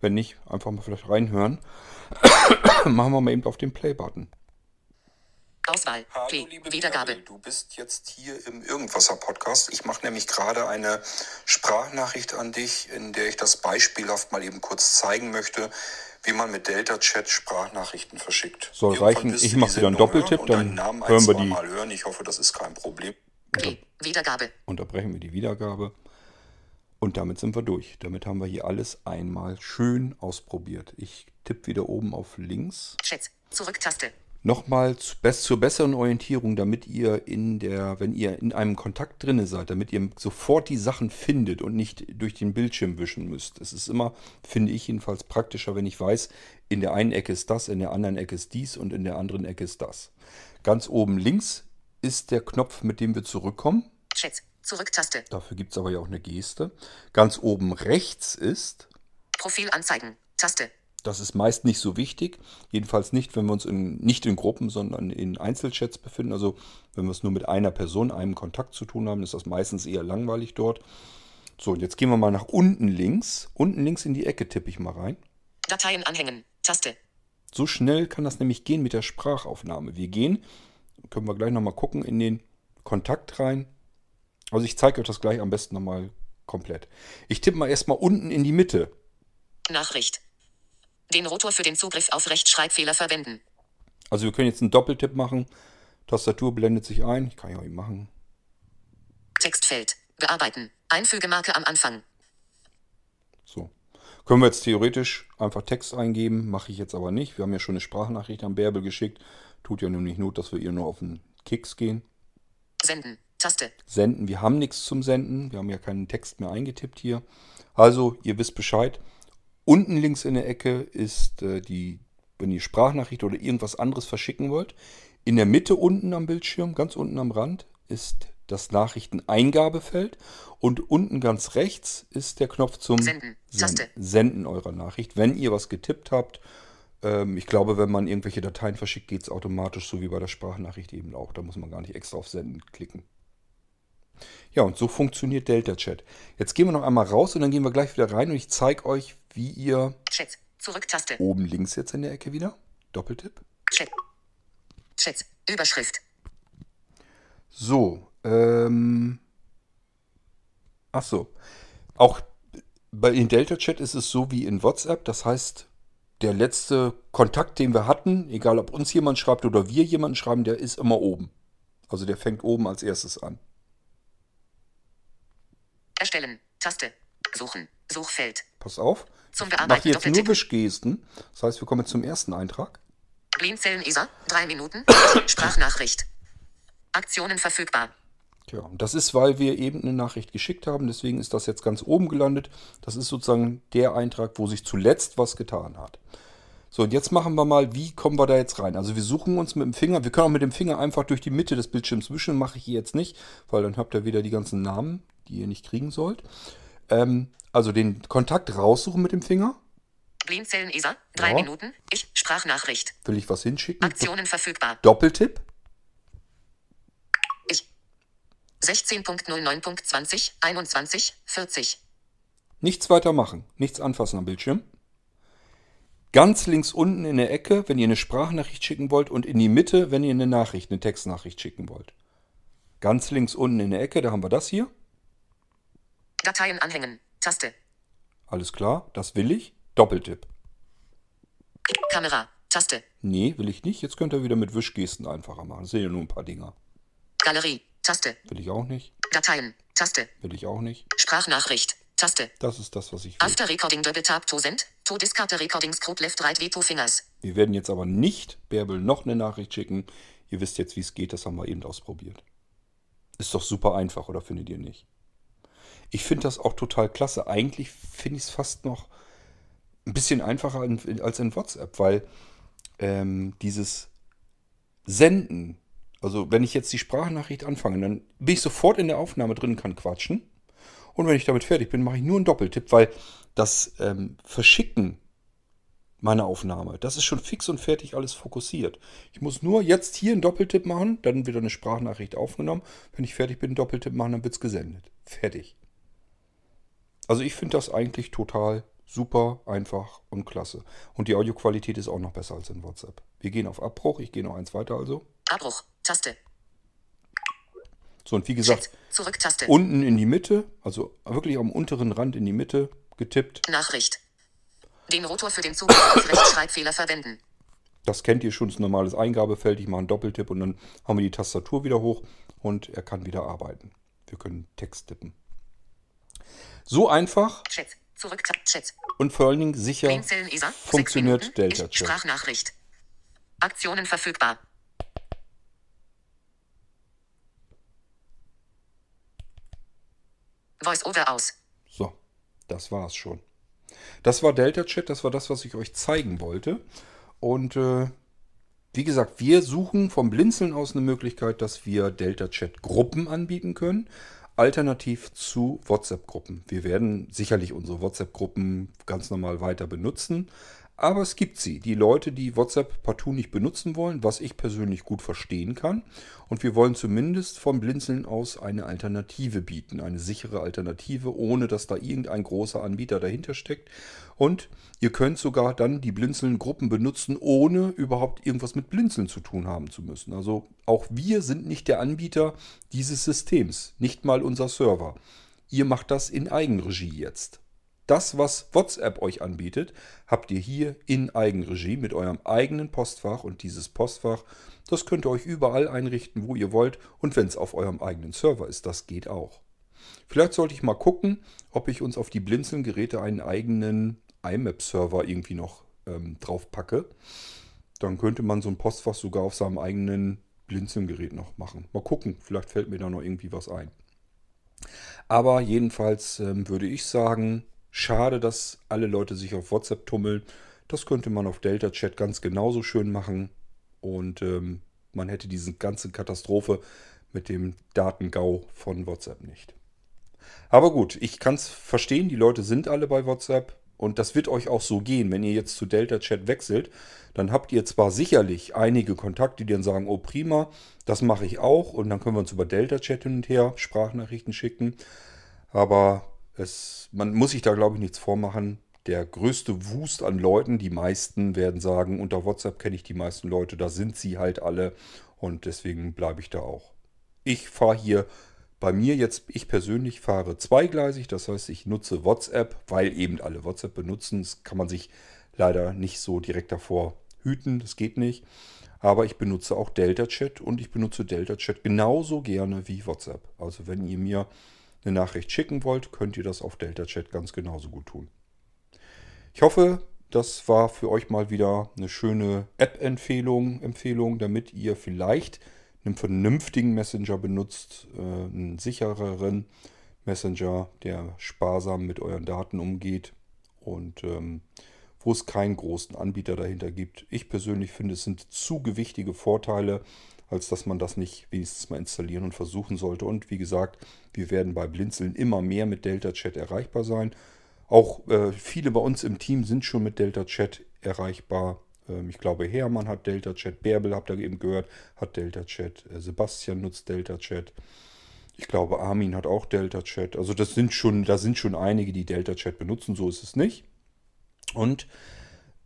Wenn nicht, einfach mal vielleicht reinhören. (coughs) Machen wir mal eben auf den Play-Button. Auswahl. Hallo, liebe Wiedergabe. Bärbel, Du bist jetzt hier im Irgendwasser-Podcast. Ich mache nämlich gerade eine Sprachnachricht an dich, in der ich das beispielhaft mal eben kurz zeigen möchte, wie man mit Delta-Chat Sprachnachrichten verschickt. Soll Irgendwann reichen, ich du mach die wieder einen Doppeltipp, dann hören wir die. Mal hören. Ich hoffe, das ist kein Problem. Play. Wiedergabe. Unterbrechen wir die Wiedergabe. Und damit sind wir durch. Damit haben wir hier alles einmal schön ausprobiert. Ich tippe wieder oben auf links. Chat. Zurück-Taste. Nochmal zu, zur besseren Orientierung, damit ihr in der, wenn ihr in einem Kontakt drinne seid, damit ihr sofort die Sachen findet und nicht durch den Bildschirm wischen müsst. Es ist immer, finde ich jedenfalls praktischer, wenn ich weiß, in der einen Ecke ist das, in der anderen Ecke ist dies und in der anderen Ecke ist das. Ganz oben links ist der Knopf, mit dem wir zurückkommen. Chat. Zurück-Taste. Dafür gibt es aber ja auch eine Geste. Ganz oben rechts ist Profil anzeigen. Taste. Das ist meist nicht so wichtig. Jedenfalls nicht, wenn wir uns in, nicht in Gruppen, sondern in Einzelchats befinden. Also wenn wir es nur mit einer Person, einem Kontakt zu tun haben, ist das meistens eher langweilig dort. So, und jetzt gehen wir mal nach unten links. Unten links in die Ecke tippe ich mal rein. Dateien anhängen. Taste. So schnell kann das nämlich gehen mit der Sprachaufnahme. Wir gehen, können wir gleich nochmal gucken, in den Kontakt rein. Also ich zeige euch das gleich am besten nochmal komplett. Ich tippe mal erstmal unten in die Mitte. Nachricht. Den Rotor für den Zugriff auf Rechtschreibfehler verwenden. Also wir können jetzt einen Doppeltipp machen. Tastatur blendet sich ein. Ich kann ja auch eben machen. Textfeld. Bearbeiten. Einfügemarke am Anfang. So. Können wir jetzt theoretisch einfach Text eingeben, mache ich jetzt aber nicht. Wir haben ja schon eine Sprachnachricht an Bärbel geschickt. Tut ja nun nicht Not, dass wir ihr nur auf den Keks gehen. Senden. Taste. Senden, wir haben nichts zum Senden. Wir haben ja keinen Text mehr eingetippt hier. Also, ihr wisst Bescheid. Unten links in der Ecke ist äh, die, wenn ihr Sprachnachricht oder irgendwas anderes verschicken wollt. In der Mitte unten am Bildschirm, ganz unten am Rand, ist das Nachrichteneingabefeld. Und unten ganz rechts ist der Knopf zum Senden. Senden eurer Nachricht. Wenn ihr was getippt habt, ähm, ich glaube, wenn man irgendwelche Dateien verschickt, geht es automatisch, so wie bei der Sprachnachricht eben auch. Da muss man gar nicht extra auf Senden klicken. Ja, und so funktioniert Delta Chat. Jetzt gehen wir noch einmal raus und dann gehen wir gleich wieder rein und ich zeige euch, wie ihr Chat. Zurück-Taste. oben links jetzt in der Ecke wieder, Doppeltipp. Chat. Chat. Überschrift. So, ähm, ach so. Auch bei in Delta Chat ist es so wie in WhatsApp. Das heißt, der letzte Kontakt, den wir hatten, egal ob uns jemand schreibt oder wir jemanden schreiben, der ist immer oben. Also der fängt oben als erstes an. Erstellen. Taste. Suchen. Suchfeld. Pass auf. Zum Bearbeiten jetzt nur. Wischgesten. Das heißt, wir kommen jetzt zum ersten Eintrag. Blinzeln ISA. Drei Minuten. (coughs) Sprachnachricht. Aktionen verfügbar. Tja, und das ist, weil wir eben eine Nachricht geschickt haben. Deswegen ist das jetzt ganz oben gelandet. Das ist sozusagen der Eintrag, wo sich zuletzt was getan hat. So, und jetzt machen wir mal, wie kommen wir da jetzt rein? Also wir suchen uns mit dem Finger, wir können auch mit dem Finger einfach durch die Mitte des Bildschirms wischen, mache ich hier jetzt nicht, weil dann habt ihr wieder die ganzen Namen, die ihr nicht kriegen sollt. Ähm, also den Kontakt raussuchen mit dem Finger. Blinzeln ISA. Drei Ja. Minuten. Ich. Sprachnachricht. Will ich was hinschicken? Aktionen verfügbar. Doppeltipp. Ich. 16.09.20. 21. 40. Nichts weiter machen. Nichts anfassen am Bildschirm. Ganz links unten in der Ecke, wenn ihr eine Sprachnachricht schicken wollt und in die Mitte, wenn ihr eine Nachricht, eine Textnachricht schicken wollt. Ganz links unten in der Ecke, da haben wir das hier. Dateien anhängen. Taste. Alles klar, das will ich. Doppeltipp. Kamera. Taste. Nee, will ich nicht. Jetzt könnt ihr wieder mit Wischgesten einfacher machen. Das sind ja nur ein paar Dinger. Galerie. Taste. Will ich auch nicht. Dateien. Taste. Will ich auch nicht. Sprachnachricht. Taste. Das ist das, was ich will. After Recording Double Tap to Send. To Discard the Recording Screwed Left Right V2 Fingers. Wir werden jetzt aber nicht Bärbel noch eine Nachricht schicken. Ihr wisst jetzt, wie es geht. Das haben wir eben ausprobiert. Ist doch super einfach, oder findet ihr nicht? Ich finde das auch total klasse. Eigentlich finde ich es fast noch ein bisschen einfacher in- als in WhatsApp, weil ähm, dieses Senden, also wenn ich jetzt die Sprachnachricht anfange, dann bin ich sofort in der Aufnahme drin, kann quatschen. Und wenn ich damit fertig bin, mache ich nur einen Doppeltipp, weil das ähm, Verschicken meiner Aufnahme, das ist schon fix und fertig alles fokussiert. Ich muss nur jetzt hier einen Doppeltipp machen, dann wird eine Sprachnachricht aufgenommen. Wenn ich fertig bin, einen Doppeltipp machen, dann wird es gesendet. Fertig. Also ich finde das eigentlich total super, einfach und klasse. Und die Audioqualität ist auch noch besser als in WhatsApp. Wir gehen auf Abbruch, ich gehe noch eins weiter also. Abbruch. Taste. So, und wie gesagt. Zurück Taste. unten in die Mitte, also wirklich am unteren Rand in die Mitte getippt. Nachricht. Den Rotor für den Zugriff auf Rechtschreibfehler verwenden. Das kennt ihr schon, das ist ein normales Eingabefeld. Ich mache einen Doppeltipp und dann haben wir die Tastatur wieder hoch und er kann wieder arbeiten. Wir können Text tippen. So einfach Chat. Zurück. Chat. und vor allen Dingen sicher Blinzeln funktioniert. Delta Chat. Sprachnachricht. Aktionen verfügbar. Voice-over aus. So, das war's schon. Das war Delta Chat, das war das, was ich euch zeigen wollte. Und äh, wie gesagt, wir suchen vom Blinzeln aus eine Möglichkeit, dass wir Delta Chat Gruppen anbieten können. Alternativ zu WhatsApp-Gruppen. Wir werden sicherlich unsere WhatsApp-Gruppen ganz normal weiter benutzen. Aber es gibt sie. Die Leute, die WhatsApp partout nicht benutzen wollen, was ich persönlich gut verstehen kann. Und wir wollen zumindest vom Blinzeln aus eine Alternative bieten. Eine sichere Alternative, ohne dass da irgendein großer Anbieter dahinter steckt. Und ihr könnt sogar dann die Blinzeln-Gruppen benutzen, ohne überhaupt irgendwas mit Blinzeln zu tun haben zu müssen. Also auch wir sind nicht der Anbieter dieses Systems, nicht mal unser Server. Ihr macht das in Eigenregie jetzt. Das, was WhatsApp euch anbietet, habt ihr hier in Eigenregie mit eurem eigenen Postfach und dieses Postfach, das könnt ihr euch überall einrichten, wo ihr wollt und wenn es auf eurem eigenen Server ist, das geht auch. Vielleicht sollte ich mal gucken, ob ich uns auf die Blinzeln-Geräte einen eigenen IMAP-Server irgendwie noch ähm, drauf packe. Dann könnte man so ein Postfach sogar auf seinem eigenen Blinzeln-Gerät noch machen. Mal gucken, vielleicht fällt mir da noch irgendwie was ein. Aber jedenfalls ähm, würde ich sagen, schade, dass alle Leute sich auf WhatsApp tummeln. Das könnte man auf Delta Chat ganz genauso schön machen. Und ähm, man hätte diese ganze Katastrophe mit dem Datengau von WhatsApp nicht. Aber gut, ich kann es verstehen, die Leute sind alle bei WhatsApp und das wird euch auch so gehen. Wenn ihr jetzt zu Delta Chat wechselt, dann habt ihr zwar sicherlich einige Kontakte, die dann sagen, oh prima, das mache ich auch und dann können wir uns über Delta Chat hin und her Sprachnachrichten schicken. Aber es, man muss sich da, glaube ich, nichts vormachen. Der größte Wust an Leuten, die meisten werden sagen, unter WhatsApp kenne ich die meisten Leute, da sind sie halt alle und deswegen bleibe ich da auch. Ich fahre hier bei mir jetzt, ich persönlich fahre zweigleisig, das heißt, ich nutze WhatsApp, weil eben alle WhatsApp benutzen. Das kann man sich leider nicht so direkt davor hüten, das geht nicht. Aber ich benutze auch Delta Chat und ich benutze Delta Chat genauso gerne wie WhatsApp. Also wenn ihr mir eine Nachricht schicken wollt, könnt ihr das auf Delta Chat ganz genauso gut tun. Ich hoffe, das war für euch mal wieder eine schöne App-Empfehlung, Empfehlung, damit ihr vielleicht einen vernünftigen Messenger benutzt, äh, einen sichereren Messenger, der sparsam mit euren Daten umgeht und ähm, wo es keinen großen Anbieter dahinter gibt. Ich persönlich finde, es sind zu gewichtige Vorteile, als dass man das nicht wenigstens mal installieren und versuchen sollte. Und wie gesagt, wir werden bei Blinzeln immer mehr mit Delta Chat erreichbar sein. Auch äh, viele bei uns im Team sind schon mit Delta Chat erreichbar. Ähm, ich glaube, Hermann hat Delta Chat, Bärbel habt ihr eben gehört, hat Delta Chat, äh, Sebastian nutzt Delta Chat. Ich glaube, Armin hat auch Delta Chat. Also das sind schon, da sind schon einige, die Delta Chat benutzen, so ist es nicht. Und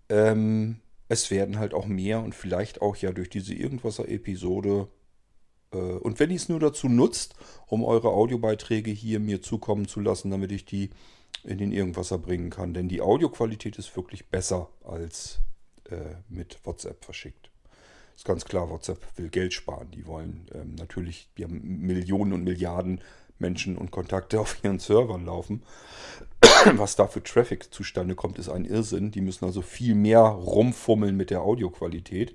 ähm, es werden halt auch mehr und vielleicht auch ja durch diese Irgendwasser-Episode äh, und wenn ihr es nur dazu nutzt, um eure Audiobeiträge hier mir zukommen zu lassen, damit ich die in den Irgendwasser bringen kann. Denn die Audioqualität ist wirklich besser als äh, mit WhatsApp verschickt. Ist ganz klar, WhatsApp will Geld sparen. Die wollen ähm, natürlich, die haben Millionen und Milliarden Menschen und Kontakte (laughs) auf ihren Servern laufen. Was da für Traffic zustande kommt, ist ein Irrsinn. Die müssen also viel mehr rumfummeln mit der Audioqualität,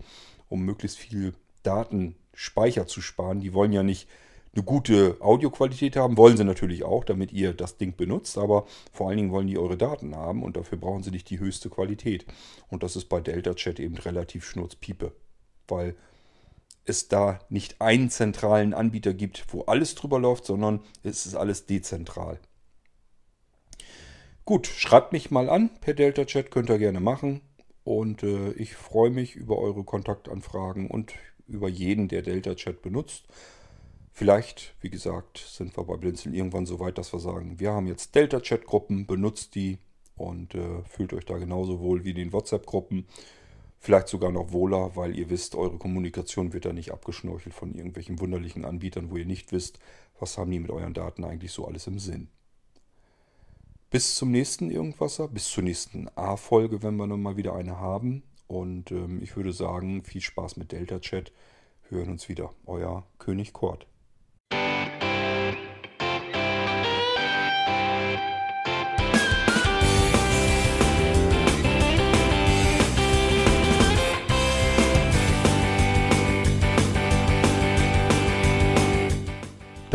um möglichst viel Datenspeicher zu sparen. Die wollen ja nicht eine gute Audioqualität haben, wollen sie natürlich auch, damit ihr das Ding benutzt, aber vor allen Dingen wollen die eure Daten haben und dafür brauchen sie nicht die höchste Qualität. Und das ist bei Delta Chat eben relativ schnurzpiepe, weil es da nicht einen zentralen Anbieter gibt, wo alles drüber läuft, sondern es ist alles dezentral. Gut, schreibt mich mal an per Delta Chat, könnt ihr gerne machen. Und äh, ich freue mich über eure Kontaktanfragen und über jeden, der Delta Chat benutzt. Vielleicht, wie gesagt, sind wir bei Blinzeln irgendwann so weit, dass wir sagen, wir haben jetzt Delta Chat Gruppen, benutzt die und äh, fühlt euch da genauso wohl wie in den WhatsApp Gruppen. Vielleicht sogar noch wohler, weil ihr wisst, eure Kommunikation wird da nicht abgeschnorchelt von irgendwelchen wunderlichen Anbietern, wo ihr nicht wisst, was haben die mit euren Daten eigentlich so alles im Sinn. Bis zum nächsten Irgendwasser, bis zur nächsten A-Folge, wenn wir nochmal wieder eine haben. Und ähm, ich würde sagen, viel Spaß mit Delta Chat. Hören uns wieder. Euer König Kort.